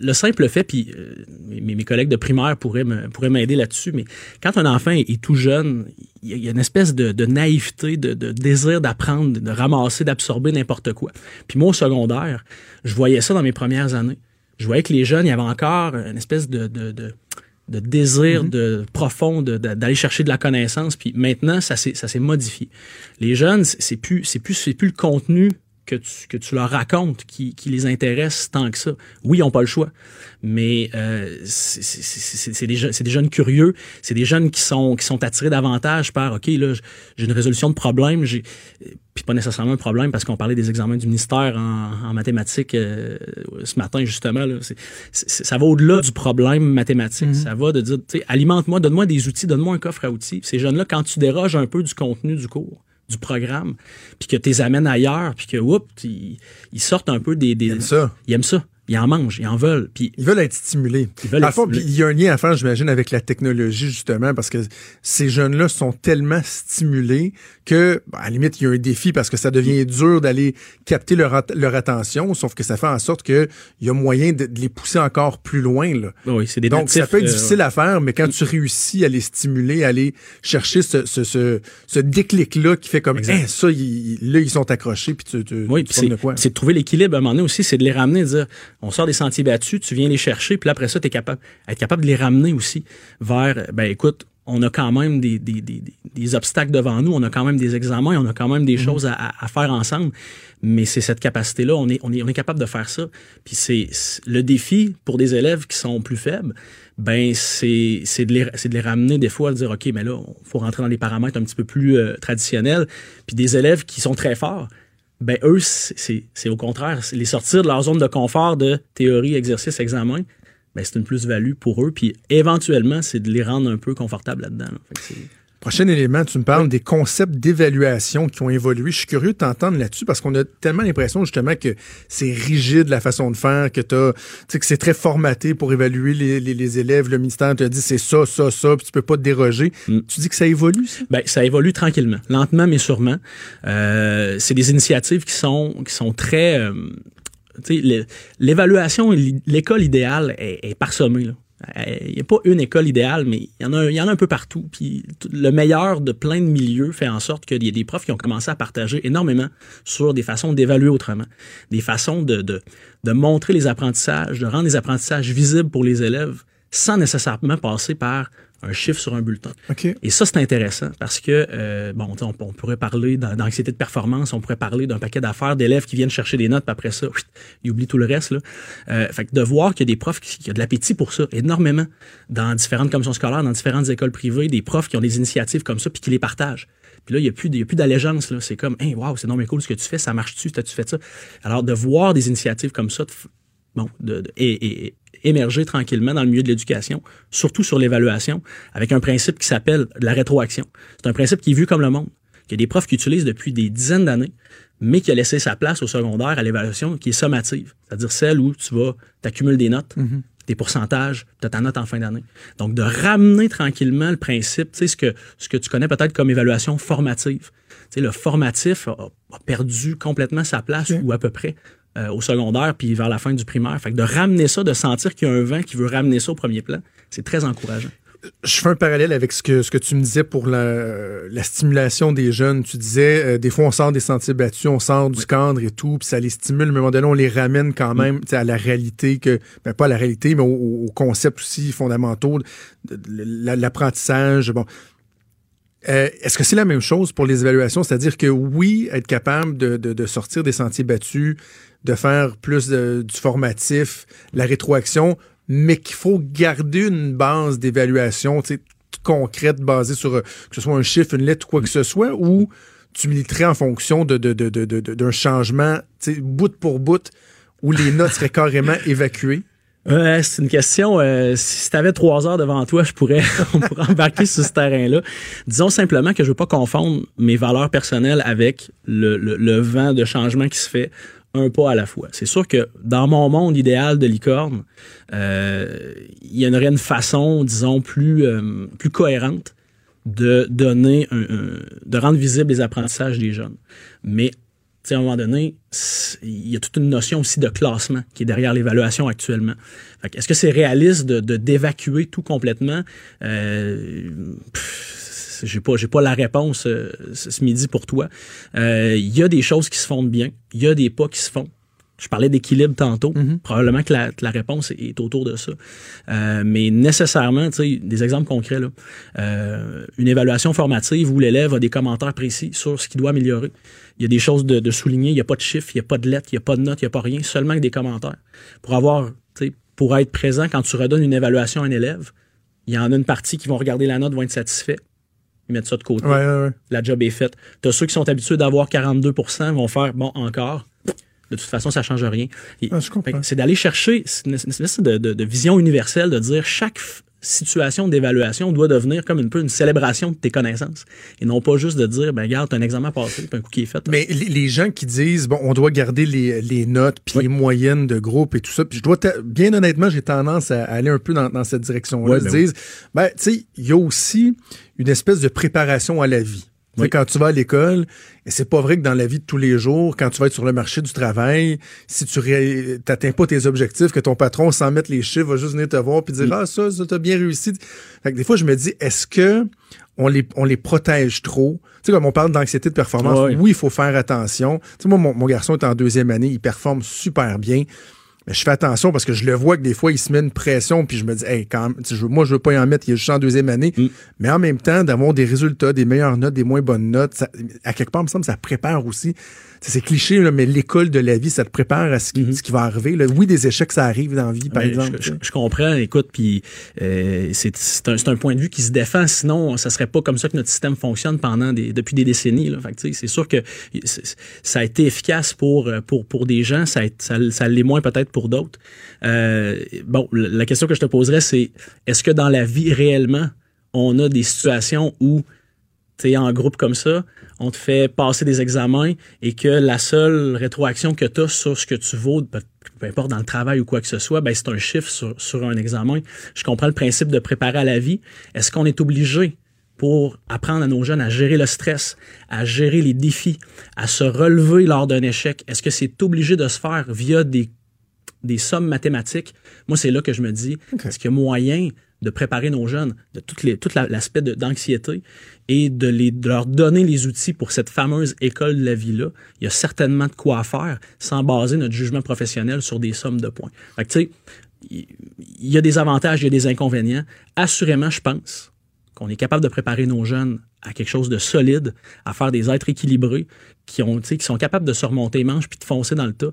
S7: le simple fait, puis euh, mes, mes collègues de primaire pourraient me, pourraient m'aider là-dessus, mais quand un enfant est, est tout jeune, il y, a, une espèce de, de naïveté, de, de désir d'apprendre, de ramasser, d'absorber n'importe quoi. Puis moi, au secondaire, je voyais ça dans mes premières années. Je voyais que les jeunes, il y avait encore une espèce de, de, de de désir de profond de- de- d'aller chercher de la connaissance puis maintenant ça s'est ça s'est modifié les jeunes c'est plus c'est plus c'est plus le contenu que tu, que tu leur racontes qui, qui les intéresse tant que ça. Oui, ils n'ont pas le choix, mais euh, c'est- des, jeunes- c'est des jeunes curieux, c'est des jeunes qui sont, qui sont attirés davantage par, OK, là, j'ai une résolution de problème, j'ai puis pas nécessairement un problème parce qu'on parlait des examens du ministère en, en mathématiques euh, ce matin, justement. Là, ça va au-delà du problème mathématique. Ça va de dire, alimente-moi, donne-moi des outils, donne-moi un coffre à outils. Ces jeunes-là, quand tu déroges un peu du contenu du cours, du programme, puis que tu les amènes ailleurs, puis que, oups, ils, ils sortent un peu des... des
S5: Ils aiment ça.
S7: Ils aiment ça. Ils en mangent, ils en veulent. Puis
S5: Ils veulent être stimulés.
S7: Ils veulent
S5: fond, puis
S7: stimulés.
S5: il y a un lien à faire, j'imagine, avec la technologie, justement, parce que ces jeunes-là sont tellement stimulés que, bah, à la limite, il y a un défi parce que ça devient dur d'aller capter leur, at- leur attention, sauf que ça fait en sorte qu'il y a moyen de, de les pousser encore plus loin. Là.
S7: oui, c'est des
S5: Donc, ça peut être
S7: euh,
S5: difficile à faire, mais quand tu réussis à les stimuler, à aller chercher ce, ce, ce, ce déclic-là qui fait comme,
S7: Exact.
S5: Hein, ça, ils- là, ils sont accrochés, puis tu, tu,
S7: Oui,
S5: tu
S7: c'est
S5: de quoi.
S7: c'est de trouver l'équilibre à un moment donné aussi, c'est de les ramener, dire on sort des sentiers battus, tu viens les chercher, puis là, après ça, tu es capable être capable de les ramener aussi vers ben écoute, on a quand même des, des, des, des- obstacles devant nous, on a quand même des examens, on a quand même des choses à, à- faire ensemble, mais c'est cette capacité-là, on est, on, est, on est capable de faire ça. Puis c'est le défi pour des élèves qui sont plus faibles, ben c'est c'est de, les, c'est de les ramener des fois à dire OK, mais là, il faut rentrer dans les paramètres un petit peu plus euh, traditionnels. Puis des élèves qui sont très forts, ben eux, c'est- au contraire, les sortir de leur zone de confort de théorie, exercice, examen, ben c'est une plus-value pour eux. Puis éventuellement, c'est de les rendre un peu confortables là-dedans. là.
S5: Prochain élément, tu me parles des concepts d'évaluation qui ont évolué. Je suis curieux de t'entendre là-dessus parce qu'on a tellement l'impression justement que c'est rigide la façon de faire, que t'as, tu sais, que c'est très formaté pour évaluer les, les- les élèves. Le ministère te dit c'est ça, ça, ça, puis tu peux pas te déroger.
S7: Mm.
S5: Tu dis que ça évolue, ça?
S7: Ben, ça évolue tranquillement, lentement mais sûrement. Euh, c'est des initiatives qui sont qui sont très. euh, tu sais, le- l'évaluation, l'école idéale est, est parsemée. là. Il n'y a pas une école idéale, mais il y en a, un- peu partout. Puis le meilleur de plein de milieux fait en sorte qu'il y a des profs qui ont commencé à partager énormément sur des façons d'évaluer autrement, des façons de montrer les apprentissages, de rendre les apprentissages visibles pour les élèves sans nécessairement passer par un chiffre sur un bulletin. Et ça, c'est intéressant parce que, euh, bon, tu on, on pourrait parler d'anxiété de performance, on pourrait parler d'un paquet d'affaires d'élèves qui viennent chercher des notes, puis après ça, whitt, ils oublient tout le reste. Là. Euh, fait que de voir qu'il y a des profs qui, qui ont de l'appétit pour ça, énormément, dans différentes commissions scolaires, dans différentes écoles privées, des profs qui ont des initiatives comme ça, puis qui les partagent. Puis là, il n'y a plus, d'allégeance. C'est comme, hey, wow, c'est non mais cool ce que tu fais, ça marche-tu, t'as-tu fait ça? Alors, de voir des initiatives comme ça, de bon, de, de- et, et- émerger tranquillement dans le milieu de l'éducation, surtout sur l'évaluation, avec un principe qui s'appelle la rétroaction. C'est un principe qui est vu comme le monde, qu'il y a des profs qui utilisent depuis des dizaines d'années, mais qui a laissé sa place au secondaire à l'évaluation qui est sommative, c'est-à-dire celle où tu vas, t'accumules des notes, des pourcentages, tu as ta note en fin d'année. Donc, de ramener tranquillement le principe, tu sais, ce que, ce que tu connais peut-être comme évaluation formative. Tu sais, le formatif a, a perdu complètement sa place, ou à peu près, euh, au secondaire, puis vers la fin du primaire. Fait que de ramener ça, de sentir qu'il y a un vent qui veut ramener ça au premier plan, c'est très encourageant.
S5: Je fais un parallèle avec ce que, ce que tu me disais pour la, la stimulation des jeunes. Tu disais, euh, des fois, on sort des sentiers battus, on sort du cadre et tout, puis ça les stimule, mais à un moment donné, on les ramène quand même sais, à la réalité, que ben, pas à la réalité, mais aux au concepts aussi fondamentaux, l'apprentissage. Bon. Euh, Est-ce que c'est la même chose pour les évaluations? C'est-à-dire que oui, être capable de, de- de sortir des sentiers battus, de faire plus de- du formatif, la rétroaction, mais qu'il faut garder une base d'évaluation concrète basée sur euh, que ce soit un chiffre, une lettre ou quoi que ce soit, ou tu militerais en fonction de, de- de- de- d'un changement bout pour bout où les notes seraient carrément évacuées?
S7: Ouais, c'est une question. euh, si tu avais trois heures devant toi, je pourrais, on pourrait embarquer sur ce terrain-là. Disons simplement que je veux pas confondre mes valeurs personnelles avec le, le- le vent de changement qui se fait un pas à la fois. C'est sûr que dans mon monde idéal de licorne, euh, il y aurait une façon, disons, plus, euh, cohérente de donner, de rendre visibles les apprentissages des jeunes. Mais à un moment donné, il y a toute une notion aussi de classement qui est derrière l'évaluation actuellement. Est-ce que c'est réaliste de d'évacuer tout complètement? Euh, j'ai pas, j'ai pas la réponse euh, ce midi pour toi. Euh, Il y a des choses qui se font bien, il y a des pas qui se font. Je parlais d'équilibre tantôt. Probablement que la, réponse est autour de ça. Euh, mais nécessairement, tu sais, des exemples concrets, là. Euh, une évaluation formative où l'élève a des commentaires précis sur ce qu'il doit améliorer. Il y a des choses de, de souligner. Il n'y a pas de chiffres, il n'y a pas de lettres, il n'y a pas de notes, il n'y a pas rien, seulement que des commentaires. Pour avoir, pour être présent quand tu redonnes une évaluation à un élève, il y en a une partie qui vont regarder la note, vont être satisfaits. Ils mettent ça de côté
S5: Ouais, ouais, ouais.
S7: la job est faite. Tu as ceux qui sont habitués d'avoir 42 vont faire bon encore. De toute façon, ça change rien.
S5: Ah,
S7: C'est d'aller chercher c'est une, espèce de, de- de vision universelle, de dire chaque situation d'évaluation doit devenir comme un peu une célébration de tes connaissances. Et non pas juste de dire, ben regarde, t'as un examen passé, puis un coup qui est fait.
S5: Mais les, les gens qui disent, bon, on doit garder les, les notes, puis
S7: Oui.
S5: les moyennes de groupe et tout ça, puis je dois, bien honnêtement, j'ai tendance à aller un peu dans, dans cette direction-là.
S7: Ouais,
S5: Ils
S7: ben
S5: se disent, ben, tu sais, il y a aussi une espèce de préparation à la vie.
S7: Oui.
S5: Quand tu vas à l'école, et c'est pas vrai que dans la vie de tous les jours, quand tu vas être sur le marché du travail, si tu n'atteins pas tes objectifs, que ton patron, sans mettre les chiffres, va juste venir te voir puis dire
S7: Mm.
S5: Ah, ça, ça, t'as bien réussi. Fait que des fois, je me dis, est-ce que on les, on les protège trop? Tu sais, comme on parle d'anxiété de performance, oui, il faut faire attention. Tu sais, moi, mon, mon garçon est en deuxième année, il performe super bien. Mais je fais attention parce que je le vois que des fois, il se met une pression, puis je me dis, hey, quand je, moi, je veux pas y en mettre, il est juste en deuxième année.
S7: Mm.
S5: Mais en même temps, d'avoir des résultats, des meilleures notes, des moins bonnes notes, ça- à quelque part, il me semble ça prépare aussi. C'est cliché, là, mais l'école de la vie, ça te prépare à ce qui, ce qui va arriver. là. Oui, des échecs, ça arrive dans la vie, par exemple.
S7: Je, je- je comprends, écoute, puis euh, c'est un, point de vue qui se défend, sinon ça serait pas comme ça que notre système fonctionne pendant des, depuis des décennies. C'est sûr que ça a été efficace pour, euh, pour, pour des gens, ça, a été- ça, ça l'est moins peut-être pour d'autres. Euh, bon, la question que je te poserais, c'est est-ce que dans la vie réellement, on a des situations où tu es en groupe comme ça, on te fait passer des examens et que la seule rétroaction que tu as sur ce que tu vaux, peu, peu importe dans le travail ou quoi que ce soit, ben c'est un chiffre sur, sur un examen. Je comprends le principe de préparer à la vie. Est-ce qu'on est obligé pour apprendre à nos jeunes à gérer le stress, à gérer les défis, à se relever lors d'un échec? Est-ce que c'est obligé de se faire via des des sommes mathématiques, moi, c'est là que je me dis, est-ce qu'il y a moyen de préparer nos jeunes de tout l'aspect d'anxiété? Et de, les, leur donner les outils pour cette fameuse école de la vie-là? Il y a certainement de quoi faire sans baser notre jugement professionnel sur des sommes de points. Fait que, tu sais, il y a des avantages, il y a des inconvénients. Assurément, je pense qu'on est capable de préparer nos jeunes à quelque chose de solide, à faire des êtres équilibrés, qui, ont, qui sont capables de se remonter les manches puis de foncer dans le tas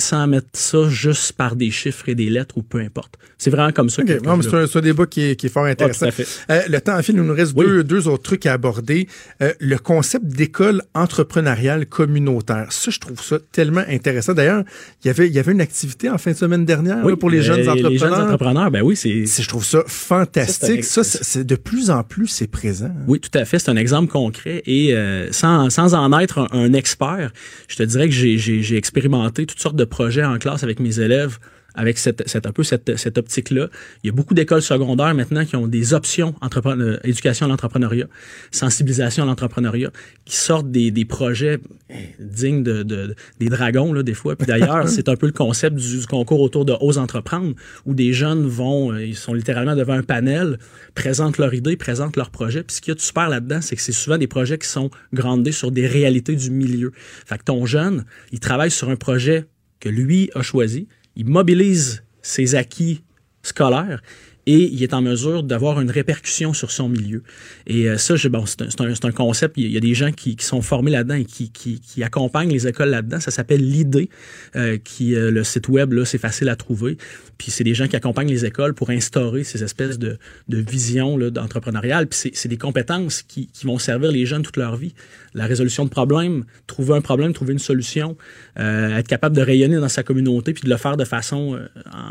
S7: sans mettre ça juste par des chiffres et des lettres ou peu importe. C'est vraiment comme ça
S5: OK.
S7: que,
S5: Non, mais
S7: que
S5: c'est un, débat qui est, qui est fort intéressant.
S7: à fait.
S5: Euh, le temps file, il nous reste
S7: Oui.
S5: deux, deux autres trucs à aborder. Euh, le concept d'école entrepreneuriale communautaire. Ça, je trouve ça tellement intéressant. D'ailleurs, il y avait, il y avait une activité en fin de semaine dernière
S7: Oui,
S5: là, pour les
S7: euh,
S5: jeunes entrepreneurs.
S7: Les jeunes entrepreneurs, ben oui, c'est...
S5: Je trouve ça fantastique. Ça,
S7: c'est
S5: de plus en plus, c'est présent. hein.
S7: Oui, tout à fait. C'est un exemple concret. Et euh, sans, sans en être un, un expert, je te dirais que j'ai expérimenté toutes sortes de projets en classe avec mes élèves avec cette, cette, un peu cette, cette optique-là. Il y a beaucoup d'écoles secondaires maintenant qui ont des options euh, éducation à l'entrepreneuriat, sensibilisation à l'entrepreneuriat, qui sortent des, des projets eh, dignes de, de- des dragons, là, des fois. Puis d'ailleurs, c'est un peu le concept du, du concours autour de Ose entreprendre, où des jeunes vont, euh, ils sont littéralement devant un panel, présentent leur idée, présentent leur projet. Puis ce qu'il y a de super là-dedans, c'est que c'est souvent des projets qui sont grandés sur des réalités du milieu. Fait que ton jeune, il travaille sur un projet que lui a choisi, il mobilise ses acquis scolaires et il est en mesure d'avoir une répercussion sur son milieu. Et euh, ça, c'est un, concept, il y a- des gens qui, sont formés là-dedans et qui, accompagnent les écoles là-dedans. Ça s'appelle l'idée, euh, qui euh, le site web, c'est facile à trouver. Puis c'est des gens qui accompagnent les écoles pour instaurer ces espèces de, visions d'entrepreneurial. Puis c'est- des compétences qui vont servir les jeunes toute leur vie. La résolution de problèmes, trouver un problème, trouver une solution, euh, être capable de rayonner dans sa communauté puis de le faire de façon, euh,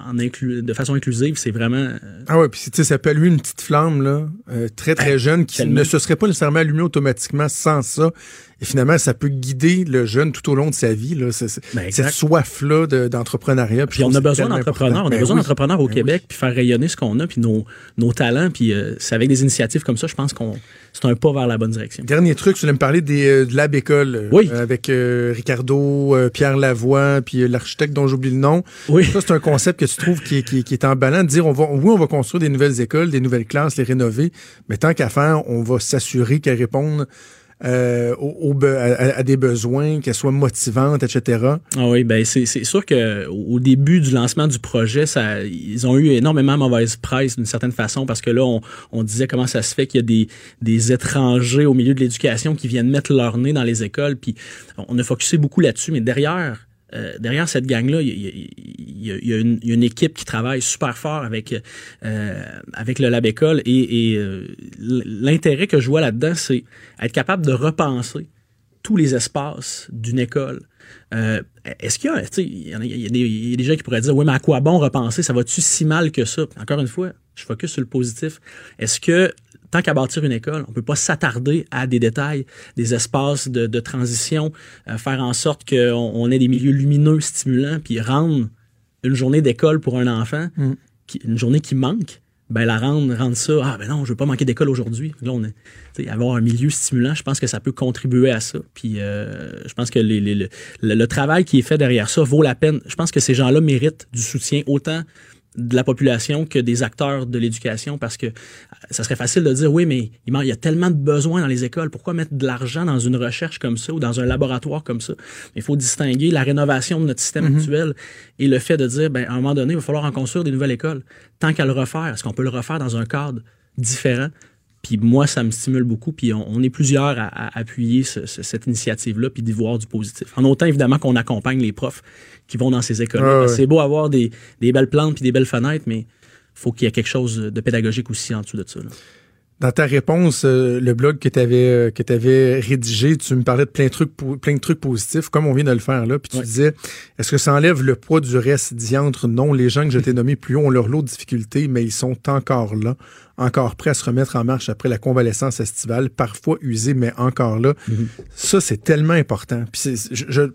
S7: en inclu- de façon inclusive, c'est vraiment euh,
S5: Ah ouais, puis tu sais, ça peut allumer une petite flamme, là, très, très jeune, qui
S7: tellement.
S5: ne se serait pas nécessairement allumée automatiquement sans ça. Et finalement, ça peut guider le jeune tout au long de sa vie, là,
S7: Ben,
S5: cette soif-là de- d'entrepreneuriat.
S7: Puis on a besoin d'entrepreneurs. On a besoin d'entrepreneurs au
S5: Ben
S7: Québec, puis faire rayonner ce qu'on a, puis nos, nos talents. Puis euh, c'est avec des initiatives comme ça, je pense qu'on c'est un pas vers la bonne direction.
S5: Dernier truc, tu voulais me parler des, euh, de Lab École. euh,
S7: Oui.
S5: avec euh, Ricardo, Pierre Lavoie, puis l'architecte dont j'oublie le nom.
S7: Oui.
S5: Ça, c'est un concept que tu trouves qui qui est emballant. De dire, on va, oui, on va construire des nouvelles écoles, des nouvelles classes, les rénover, mais tant qu'à faire, on va s'assurer qu'elles répondent euh, à, des besoins, qu'elles soient motivantes, etc.
S7: Ah oui, ben c'est c'est sûr que au début du lancement du projet, ça, ils ont eu énormément mauvaise presse d'une certaine façon parce que là, on, on disait comment ça se fait qu'il y a des, des étrangers au milieu de l'éducation qui viennent mettre leur nez dans les écoles, puis on a focusé beaucoup là-dessus, mais derrière. Euh, derrière cette gang-là, il y a, une, équipe qui travaille super fort avec, euh, avec le Lab École et, euh, l'intérêt que je vois là-dedans, c'est être capable de repenser tous les espaces d'une école. Est-ce qu'il y a, des- y a des gens qui pourraient dire, oui, mais à quoi bon repenser? Ça va-tu si mal que ça? Encore une fois, je focus sur le positif. Est-ce que, tant qu'à bâtir une école, on peut pas s'attarder à des détails, des espaces de, de transition, euh, faire en sorte qu'on on ait des milieux lumineux, stimulants, puis rendre une journée d'école pour un enfant, qui- une journée qui manque, ben la rendre, rendre ça, ah ben non, je veux pas manquer d'école aujourd'hui. Là, on est, avoir un milieu stimulant, je pense que ça peut contribuer à ça. Puis euh, je pense que les- les- le, le- le travail qui est fait derrière ça vaut la peine. Je pense que ces gens-là méritent du soutien autant de la population que des acteurs de l'éducation parce que euh, ça serait facile de dire oui mais il y a tellement de besoins dans les écoles. Pourquoi mettre de l'argent dans une recherche comme ça ou dans un laboratoire comme ça? Il faut distinguer la rénovation de notre système actuel et le fait de dire ben à un moment donné il va falloir en construire des nouvelles écoles. Tant qu'à le refaire est-ce qu'on peut le refaire dans un cadre différent? Puis moi, ça me stimule beaucoup. Puis on, on est plusieurs à, à appuyer ce- ce- cette initiative-là, puis d'y voir du positif. En autant, évidemment, qu'on accompagne les profs qui vont dans ces écoles.
S5: Ouais.
S7: C'est beau avoir des, des belles plantes puis des belles fenêtres, mais faut qu'il y ait quelque chose de pédagogique aussi en dessous de ça. là.
S5: Dans ta réponse, euh, le blog que tu avais, que avais rédigé, tu me parlais de plein de, trucs, po- plein de trucs positifs, comme on vient de le faire là. Puis tu
S7: Ouais.
S5: disais, est-ce que ça enlève le poids du reste diantre? Non, les gens que je t'ai nommés plus haut ont leur lot de difficultés, mais ils sont encore là, encore prêts à se remettre en marche après la convalescence estivale, parfois usés, mais encore là. Ça, c'est tellement important. Puis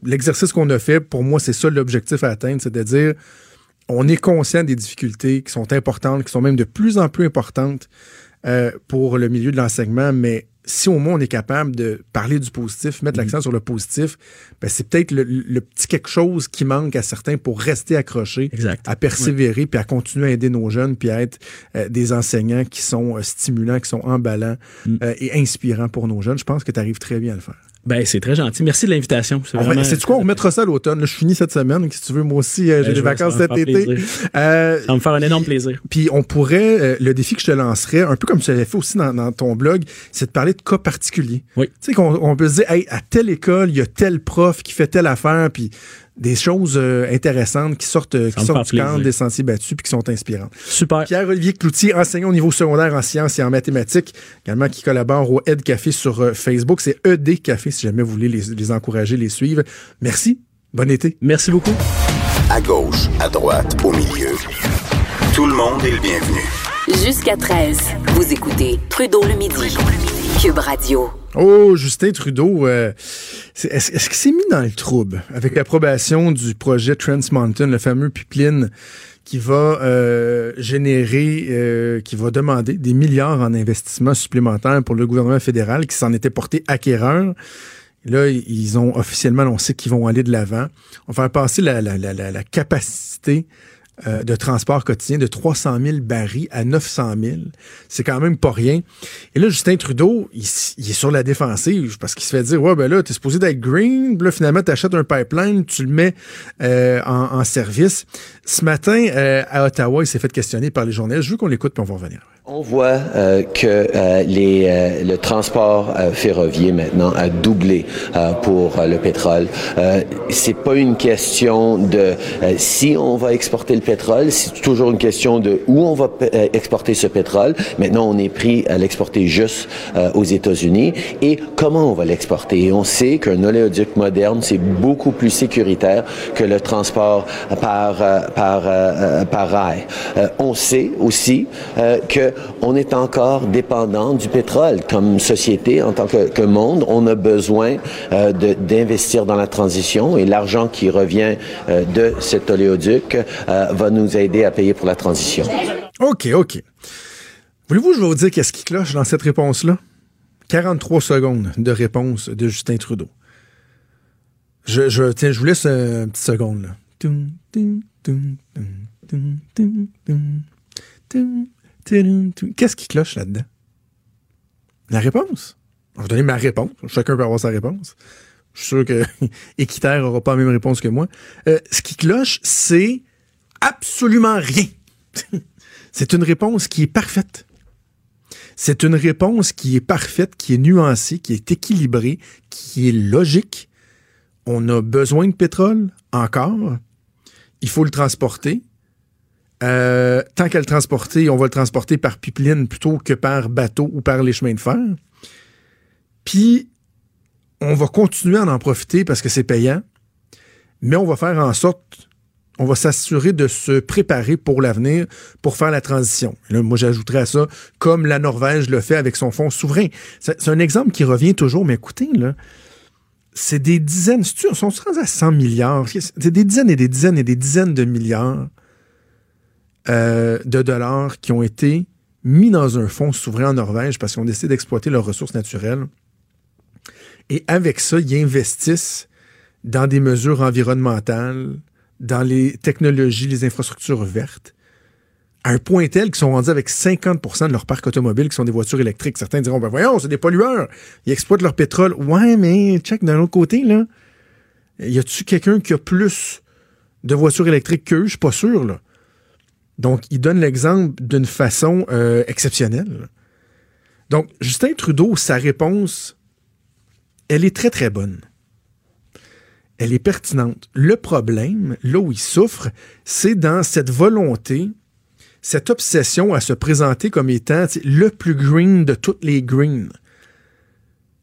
S5: l'exercice qu'on a fait, pour moi, c'est ça l'objectif à atteindre, c'est de dire, on est conscient des difficultés qui sont importantes, qui sont même de plus en plus importantes euh, pour le milieu de l'enseignement, mais si au moins on est capable de parler du positif, mettre l'accent sur le positif, ben c'est peut-être le, le petit quelque chose qui manque à certains pour rester accrochés,
S7: Exact.
S5: à persévérer, puis à continuer à aider nos jeunes, puis à être euh, des enseignants qui sont euh, stimulants, qui sont emballants euh, et inspirants pour nos jeunes. Je pense que tu arrives très bien à le faire.
S7: Ben, c'est très gentil. Merci de l'invitation. C'est
S5: va-
S7: vraiment-
S5: C'est-tu quoi? On remettra ça à l'automne. Je finis cette semaine. Si tu veux, moi aussi, euh, j'ai
S7: Ben,
S5: des vacances cet été. Euh,
S7: Ça va me faire un énorme plaisir.
S5: puis on pourrait, euh, le défi que je te lancerais, un peu comme tu l'avais fait aussi dans, dans ton blog, c'est de parler de cas particuliers.
S7: Oui.
S5: Tu sais, qu'on on peut se dire, hey, à telle école, il y a tel prof qui fait telle affaire, puis des choses euh, intéressantes qui sortent, euh, qui sortent du cadre
S7: plaisir.
S5: des sentiers battus, puis qui sont inspirantes.
S7: Super.
S5: Pierre-Olivier Cloutier, enseignant au niveau secondaire en sciences et en mathématiques, également qui collabore au Ed Café sur euh, Facebook. C'est ED Café, si jamais vous voulez les, les encourager, les suivre. Merci. Bon été.
S7: Merci beaucoup.
S4: À gauche, à droite, au milieu. Tout le monde est le bienvenu.
S2: Jusqu'à 13, vous écoutez Trudeau le midi. Cube Radio.
S5: Oh, Justin Trudeau, euh, est-ce qu'il s'est mis dans le trouble avec l'approbation du projet Trans Mountain, le fameux pipeline qui va euh, générer, euh, qui va demander des milliards en investissements supplémentaires pour le gouvernement fédéral qui s'en était porté acquéreur? Là, ils ont officiellement annoncé qu'ils vont aller de l'avant. On va faire passer la, la, la, la capacité euh, de transport quotidien de 300 000 barils à 900 000. C'est quand même pas rien. Et là, Justin Trudeau, il, est sur la défensive parce qu'il se fait dire, ouais, ben là, t'es supposé d'être green, là, finalement, t'achètes un pipeline, tu le mets euh, en, en service. Ce matin, euh, à Ottawa, il s'est fait questionner par les journalistes. Je veux qu'on l'écoute, puis on va revenir.
S8: On voit euh, que euh, les, euh, le transport ferroviaire maintenant a doublé pour le pétrole. c'est pas une question de si on va exporter le pétrole, c'est toujours une question de où on va exporter ce pétrole. Maintenant, on est pris à l'exporter juste aux États-Unis et comment on va l'exporter? On sait qu'un oléoduc moderne, c'est beaucoup plus sécuritaire que le transport par par par rail. on sait aussi que on est encore dépendant du pétrole. Comme société, en tant que, monde, on a besoin euh, d'investir dans la transition et l'argent qui revient euh, de cet oléoduc euh, va nous aider à payer pour la transition.
S5: OK, OK. Voulez-vous je vais vous dire qu'est-ce qui cloche dans cette réponse-là? 43 secondes de réponse de Justin Trudeau. Je, tiens, je vous laisse une petite seconde. Qu'est-ce qui cloche là-dedans? La réponse? Je vais donner ma réponse. Chacun peut avoir sa réponse. Je suis sûr que n'aura pas la même réponse que moi. Euh, ce qui cloche, c'est absolument rien. c'est une réponse qui est parfaite. C'est une réponse qui est parfaite, qui est nuancée, qui est équilibrée, qui est logique. On a besoin de pétrole, encore. Il faut le transporter. Euh, tant qu'à le transporter, on va le transporter par pipeline plutôt que par bateau ou par les chemins de fer. Puis, on va continuer à en profiter parce que c'est payant, mais on va faire en sorte, on va s'assurer de se préparer pour l'avenir, pour faire la transition. moi, j'ajouterais à ça, comme la Norvège le fait avec son fonds souverain. C'est un exemple qui revient toujours, mais écoutez, là, c'est des dizaines, on sont rendus à 100 milliards, c'est des dizaines et des dizaines et des dizaines de milliards euh, de dollars qui ont été mis dans un fonds souverain en Norvège parce qu'ils ont décidé d'exploiter leurs ressources naturelles. Et avec ça, ils investissent dans des mesures environnementales, dans les technologies, les infrastructures vertes, à un point tel qu'ils sont rendus avec 50% de leur parc automobile qui sont des voitures électriques. Certains diront, ben voyons, c'est des pollueurs, ils exploitent leur pétrole. Ouais, mais check d'un autre côté, là. Y a-tu quelqu'un qui a plus de voitures électriques qu'eux? Je suis pas sûr, là. Donc, il donne l'exemple d'une façon euh, exceptionnelle. Donc, Justin Trudeau, sa réponse, elle est très, très bonne. Elle est pertinente. Le problème, là où il souffre, c'est dans cette volonté, cette obsession à se présenter comme étant le plus green de toutes les greens.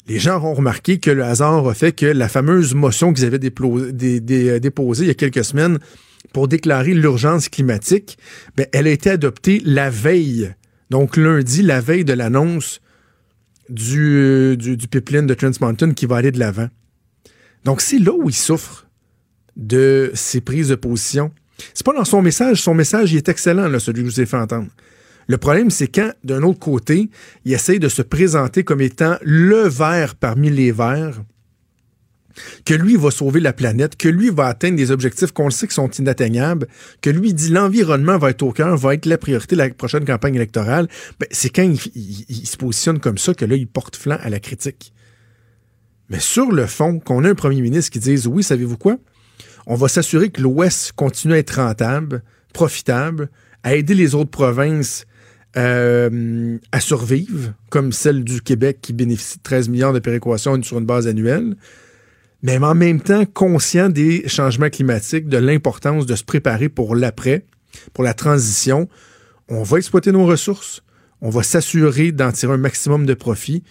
S5: Les gens auront remarqué que le hasard a fait que la fameuse motion qu'ils avaient déposée il y a quelques semaines pour déclarer l'urgence climatique, ben, elle a été adoptée la veille, donc lundi, la veille de l'annonce du, du, pipeline de Trans Mountain qui va aller de l'avant. Donc, c'est là où il souffre de ses prises de position. C'est pas dans son message. Son message, est excellent, celui que je vous ai fait entendre. Le problème, c'est quand, d'un autre côté, il essaye de se présenter comme étant le vert parmi les verts, que lui va sauver la planète, que lui va atteindre des objectifs qu'on sait qui sont inatteignables, que lui dit l'environnement va être au cœur, va être la priorité de la prochaine campagne électorale, ben, c'est quand il, se positionne comme ça que là, il porte flanc à la critique. Mais sur le fond, qu'on a un premier ministre qui dise oui, savez-vous quoi? On va s'assurer que l'Ouest continue à être rentable, profitable, à aider les autres provinces euh, à survivre, comme celle du Québec qui bénéficie de 13 milliards de péréquation sur une base annuelle mais en même temps conscient des changements climatiques, de l'importance de se préparer pour l'après, pour la transition. On va exploiter nos ressources, on va s'assurer d'en tirer un maximum de profit,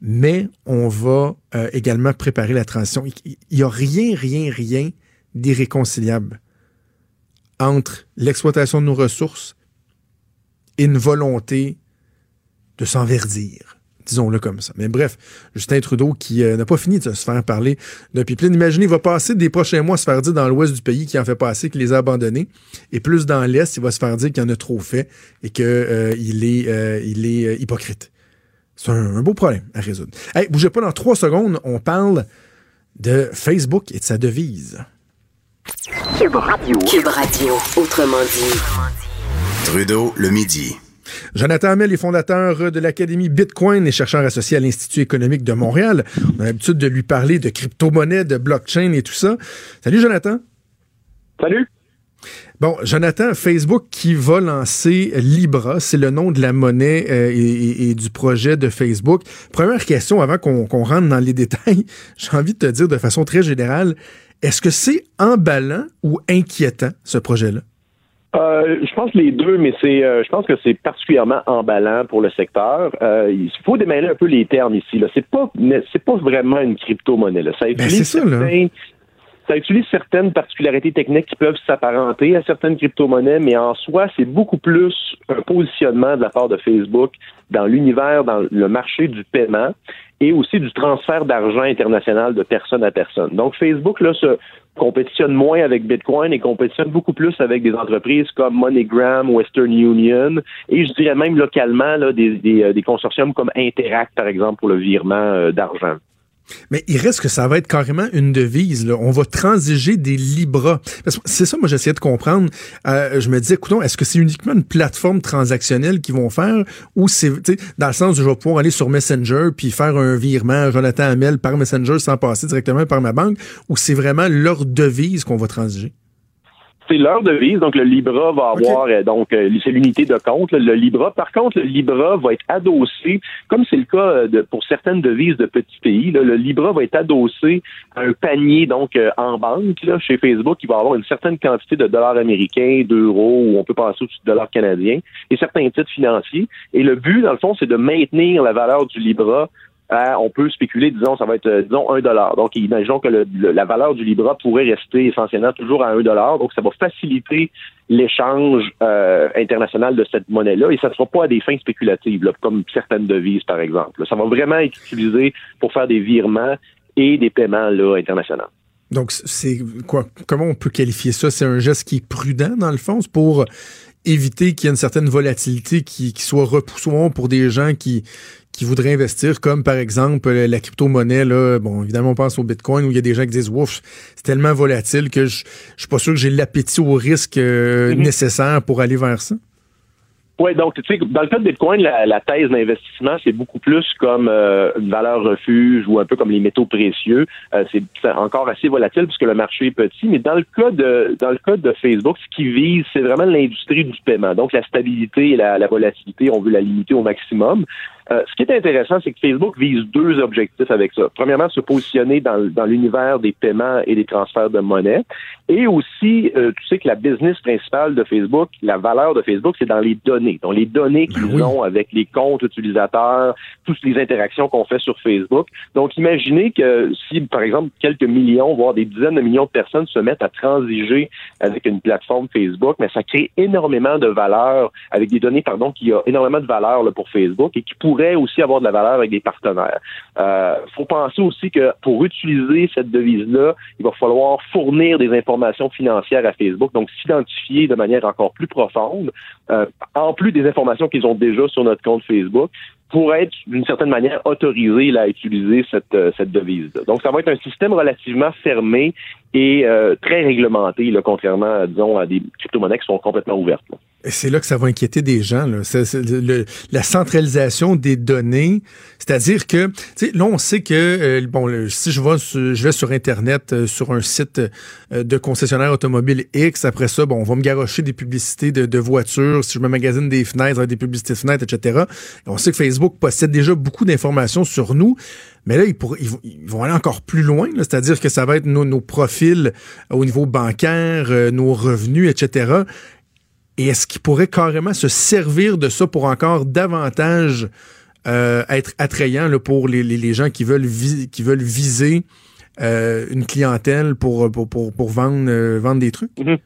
S5: mais on va euh, également préparer la transition. Il n'y a rien, rien, rien d'irréconciliable entre l'exploitation de nos ressources et une volonté de s'enverdir disons-le comme ça. Mais bref, Justin Trudeau qui euh, n'a pas fini de se faire parler d'un pipeline. Imaginez, il va passer des prochains mois à se faire dire dans l'ouest du pays qu'il en fait pas assez, qu'il les a abandonnés. Et plus dans l'est, il va se faire dire qu'il en a trop fait et qu'il euh, est, euh, il est hypocrite. C'est un, beau problème à résoudre. Hey, bougez pas dans trois secondes, on parle de Facebook et de sa devise.
S2: Cube Radio. Cube Radio, autrement dit.
S4: Trudeau, le midi.
S5: Jonathan Hamel est fondateur de l'Académie Bitcoin et chercheur associé à l'Institut économique de Montréal. On a l'habitude de lui parler de crypto-monnaie, de blockchain et tout ça. Salut Jonathan.
S9: Salut.
S5: Bon, Jonathan, Facebook qui va lancer Libra, c'est le nom de la monnaie euh, et, du projet de Facebook. Première question avant qu'on rentre dans les détails, j'ai envie de te dire de façon très générale, est-ce que c'est emballant ou inquiétant ce projet-là?
S9: Euh, je pense les deux, mais c'est, euh, je pense que c'est particulièrement emballant pour le secteur. Euh, il faut démêler un peu les termes ici. Là, c'est pas, c'est pas vraiment une crypto-monnaie. Là. Ça
S5: ben, utilise certains,
S9: ça utilise certaines particularités techniques qui peuvent s'apparenter à certaines crypto-monnaies, mais en soi, c'est beaucoup plus un positionnement de la part de Facebook dans l'univers, dans le marché du paiement et aussi du transfert d'argent international de personne à personne. Donc, Facebook, là, se compétitionne moins avec Bitcoin et compétitionne beaucoup plus avec des entreprises comme MoneyGram, Western Union et je dirais même localement là, des, euh, consortiums comme Interact, par exemple, pour le virement euh, d'argent.
S5: Mais il reste que ça va être carrément une devise. Là. On va transiger des Libras. C'est ça, moi, j'essayais de comprendre. Euh, je me disais, écoutons, est-ce que c'est uniquement une plateforme transactionnelle qu'ils vont faire ou c'est, dans le sens où je vais pouvoir aller sur Messenger puis faire un virement Jonathan Hamel par Messenger sans passer directement par ma banque ou c'est vraiment leur devise qu'on va transiger?
S9: C'est leur devise. Donc, le Libra va avoir, euh, donc, euh, c'est l'unité de compte, le Libra. Par contre, le Libra va être adossé, comme c'est le cas euh, de, pour certaines devises de petits pays, le Libra va être adossé à un panier, donc, en banque, là, chez Facebook, qui va avoir une certaine quantité de dollars américains, d'euros, ou on peut passer au-dessus de dollars canadiens, et certains titres financiers. Et le but, dans le fond, c'est de maintenir la valeur du Libra on peut spéculer, disons, ça va être, euh, disons, un dollar. Donc, imaginons que la valeur du Libra pourrait rester essentiellement toujours à un dollar. Donc, ça va faciliter l'échange euh, international de cette monnaie-là et ça ne sera pas à des fins spéculatives, comme certaines devises, par exemple. Ça va vraiment être utilisé pour faire des virements et des paiements là, internationaux.
S5: Donc, c'est quoi? Comment on peut qualifier ça? C'est un geste qui est prudent, dans le fond, pour éviter qu'il y ait une certaine volatilité qui, qui soit repoussant pour des gens qui, qui voudraient investir, comme par exemple euh, la crypto-monnaie, là, bon, évidemment, on pense au Bitcoin, où il y a des gens qui disent, ouf, c'est tellement volatile que je, je suis pas sûr que j'ai l'appétit au risque euh, mm-hmm. nécessaire pour aller vers ça.
S9: Oui, donc, tu sais, dans le cas de Bitcoin, la, thèse d'investissement, c'est beaucoup plus comme euh, une valeur refuge ou un peu comme les métaux précieux. c'est encore assez volatile puisque le marché est petit. Mais dans le cas de dans le cas de Facebook, ce qui vise, c'est vraiment l'industrie du paiement. Donc, la stabilité et la, la volatilité, on veut la limiter au maximum. Euh, ce qui est intéressant, c'est que Facebook vise deux objectifs avec ça. Premièrement, se positionner dans, dans l'univers des paiements et des transferts de monnaie. Et aussi, euh, tu sais que la business principale de Facebook, la valeur de Facebook, c'est dans les données. Donc, les données ben qu'ils ont avec les comptes utilisateurs, toutes les interactions qu'on fait sur Facebook. Donc, imaginez que si, par exemple, quelques millions, voire des dizaines de millions de personnes se mettent à transiger avec une plateforme Facebook, mais ça crée énormément de valeur, avec des données, pardon, qui a énormément de valeur là, pour Facebook et qui pourrait aussi avoir de la valeur avec des partenaires. Euh, faut penser aussi que pour utiliser cette devise-là, il va falloir fournir des informations financières à Facebook, donc s'identifier de manière encore plus profonde, euh, en plus des informations qu'ils ont déjà sur notre compte Facebook pour être d'une certaine manière autorisé à utiliser cette, euh, cette devise. -là. Donc, ça va être un système relativement fermé et très réglementé, là, contrairement, disons, à des crypto-monnaies qui sont complètement ouvertes.
S5: C'est là que ça va inquiéter des gens. Là. la centralisation des données, c'est-à-dire que, là, on sait que, euh, bon, si je vais, sur, je vais sur Internet, euh, sur un site euh, de concessionnaire automobile X, après ça, bon, on va me garocher des publicités de, voitures, si je me magasine des fenêtres, des publicités de fenêtres, etc. on sait que Facebook possède déjà beaucoup d'informations sur nous. Mais là, ils, ils, vont aller encore plus loin, c'est-à-dire que ça va être nos, nos profils au niveau bancaire, nos revenus, etc. Et est-ce qu'il pourrait carrément se servir de ça pour encore davantage euh, être attrayant là, pour les, gens qui veulent, viser euh, une clientèle pour, pour, pour, vendre, euh, vendre des trucs?
S9: Mm-hmm.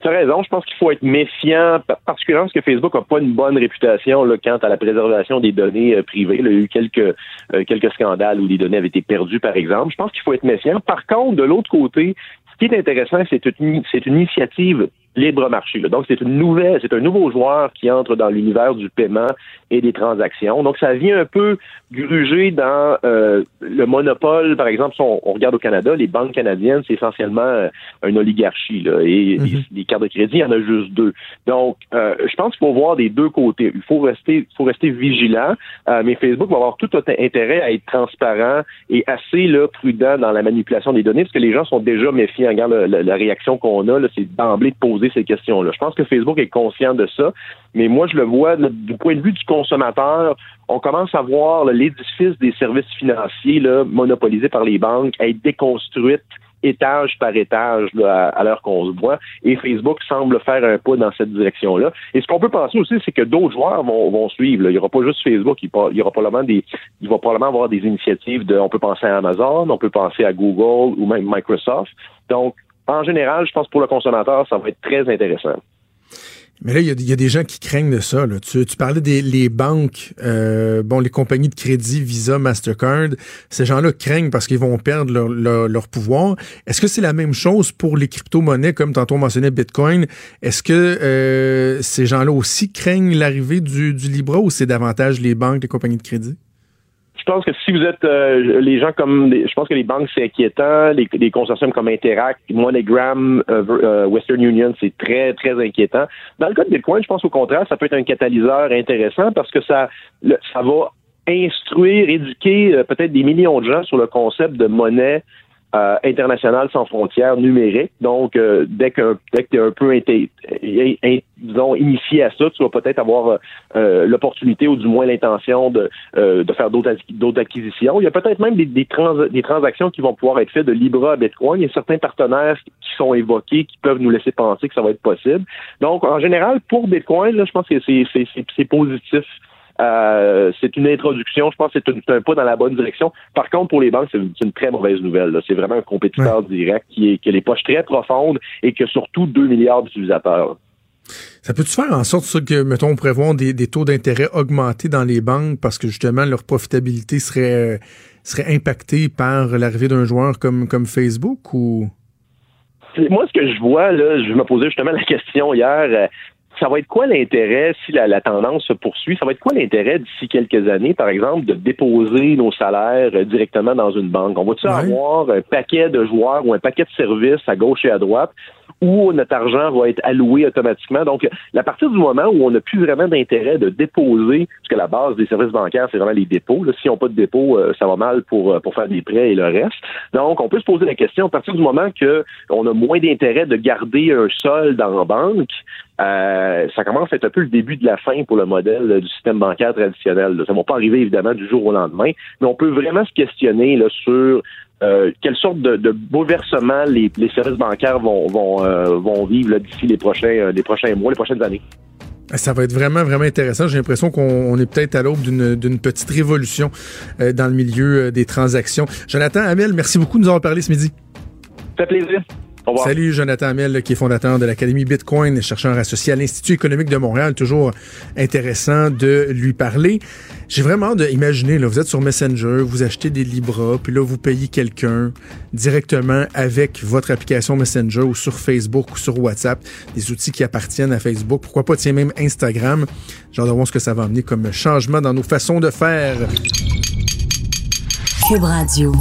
S9: Tu as raison, je pense qu'il faut être méfiant, particulièrement parce que Facebook n'a pas une bonne réputation là, quant à la préservation des données privées. Il y a eu quelques, quelques scandales où les données avaient été perdues, par exemple. Je pense qu'il faut être méfiant. Par contre, de l'autre côté, ce qui est intéressant, c'est une initiative libre marché. Donc, c'est une nouvelle, c'est un nouveau joueur qui entre dans l'univers du paiement et des transactions. Donc, ça vient un peu gruger dans euh, le monopole. Par exemple, si on, regarde au Canada, les banques canadiennes, c'est essentiellement euh, une oligarchie. Là, et mm-hmm. les, cartes de crédit, il y en a juste deux. Donc, euh, je pense qu'il faut voir des deux côtés. Il faut rester, il faut rester vigilant. mais Facebook va avoir tout intérêt à être transparent et assez là, prudent dans la manipulation des données, parce que les gens sont déjà méfiants. Regarde la, la réaction qu'on a, c'est d'emblée de poser ces questions-là. Je pense que Facebook est conscient de ça, mais moi, je le vois du point de vue du consommateur. On commence à voir l'édifice des services financiers là, monopolisés par les banques être déconstruite étage par étage à, l'heure qu'on se voit. Et Facebook semble faire un pas dans cette direction-là. Et ce qu'on peut penser aussi, c'est que d'autres joueurs vont, suivre. Il n'y aura pas juste Facebook, il, y aura probablement des, il va probablement avoir des initiatives de, on peut penser à Amazon, on peut penser à Google ou même Microsoft. Donc, en général, je pense pour le consommateur, ça va être très intéressant.
S5: Mais là, il y, a des gens qui craignent de ça. Tu, parlais des banques, euh, bon, les compagnies de crédit, Visa, Mastercard. Ces gens-là craignent parce qu'ils vont perdre leur, pouvoir. Est-ce que c'est la même chose pour les crypto-monnaies, comme tantôt on mentionnait Bitcoin? Est-ce que euh, ces gens-là aussi craignent l'arrivée du Libra ou c'est davantage les banques, les compagnies de crédit?
S9: Je pense que si vous êtes euh, les gens comme je pense que les banques c'est inquiétant, les, consortiums comme Interact, MoneyGram, euh, euh, Western Union, c'est très très inquiétant. Dans le cas de Bitcoin, je pense au contraire, ça peut être un catalyseur intéressant parce que ça ça va instruire, éduquer peut-être des millions de gens sur le concept de monnaie euh, sans frontières numérique. Donc, euh, dès que dès que tu es un peu disons, initié à ça, tu vas peut-être avoir euh, l'opportunité ou du moins l'intention de, de faire d'autres acquisitions. Il y a peut-être même des, des, des transactions qui vont pouvoir être faites de Libra à Bitcoin. Il y a certains partenaires qui sont évoqués qui peuvent nous laisser penser que ça va être possible. Donc, en général, pour Bitcoin, là, je pense que c'est positif. Euh, c'est une introduction. Je pense que c'est un pas dans la bonne direction. Par contre, pour les banques, c'est une, très mauvaise nouvelle. C'est vraiment un compétiteur direct qui, est, qui a les poches très profondes et qui a surtout 2 milliards d'utilisateurs.
S5: Ça peut-tu faire en sorte que, mettons, on prévoit des, des taux d'intérêt augmentés dans les banques parce que justement leur profitabilité serait, serait impactée par l'arrivée d'un joueur comme, comme Facebook ou?
S9: Moi, ce que je vois, là, je me posais justement la question hier, euh, ça va être quoi l'intérêt si la, tendance se poursuit? Ça va être quoi l'intérêt d'ici quelques années, par exemple, de déposer nos salaires euh, directement dans une banque? On va-tu avoir un paquet de joueurs ou un paquet de services à gauche et à droite où notre argent va être alloué automatiquement? Donc, à partir du moment où on n'a plus vraiment d'intérêt de déposer, parce que la base des services bancaires, c'est vraiment les dépôts. Là, si on n'a pas de dépôt, euh, ça va mal pour, euh, pour faire des prêts et le reste. Donc, on peut se poser la question, à partir du moment qu'on a moins d'intérêt de garder un solde en banque, euh, ça commence à être un peu le début de la fin pour le modèle du système bancaire traditionnel. Ça ne va pas arriver évidemment du jour au lendemain, mais on peut vraiment se questionner là, sur euh, quelle sorte de, de bouleversement les, services bancaires vont, vont, euh, vont vivre d'ici les prochains, les prochains mois, les prochaines années?
S5: Ça va être vraiment, vraiment intéressant. J'ai l'impression qu'on est peut-être à l'aube d'une petite révolution dans le milieu des transactions. Jonathan Hamel, merci beaucoup de nous avoir parlé ce midi.
S9: Ça fait plaisir.
S5: Salut, Jonathan Hamel, qui est fondateur de l'Académie Bitcoin, chercheur associé à l'Institut économique de Montréal. Toujours intéressant de lui parler. J'ai vraiment d'imaginer, là, vous êtes sur Messenger, vous achetez des Libra, puis là, vous payez quelqu'un directement avec votre application Messenger ou sur Facebook ou sur WhatsApp, des outils qui appartiennent à Facebook. Pourquoi pas, tiens, même Instagram. Genre de voir ce que ça va amener comme changement dans nos façons de faire.
S2: Cube Radio.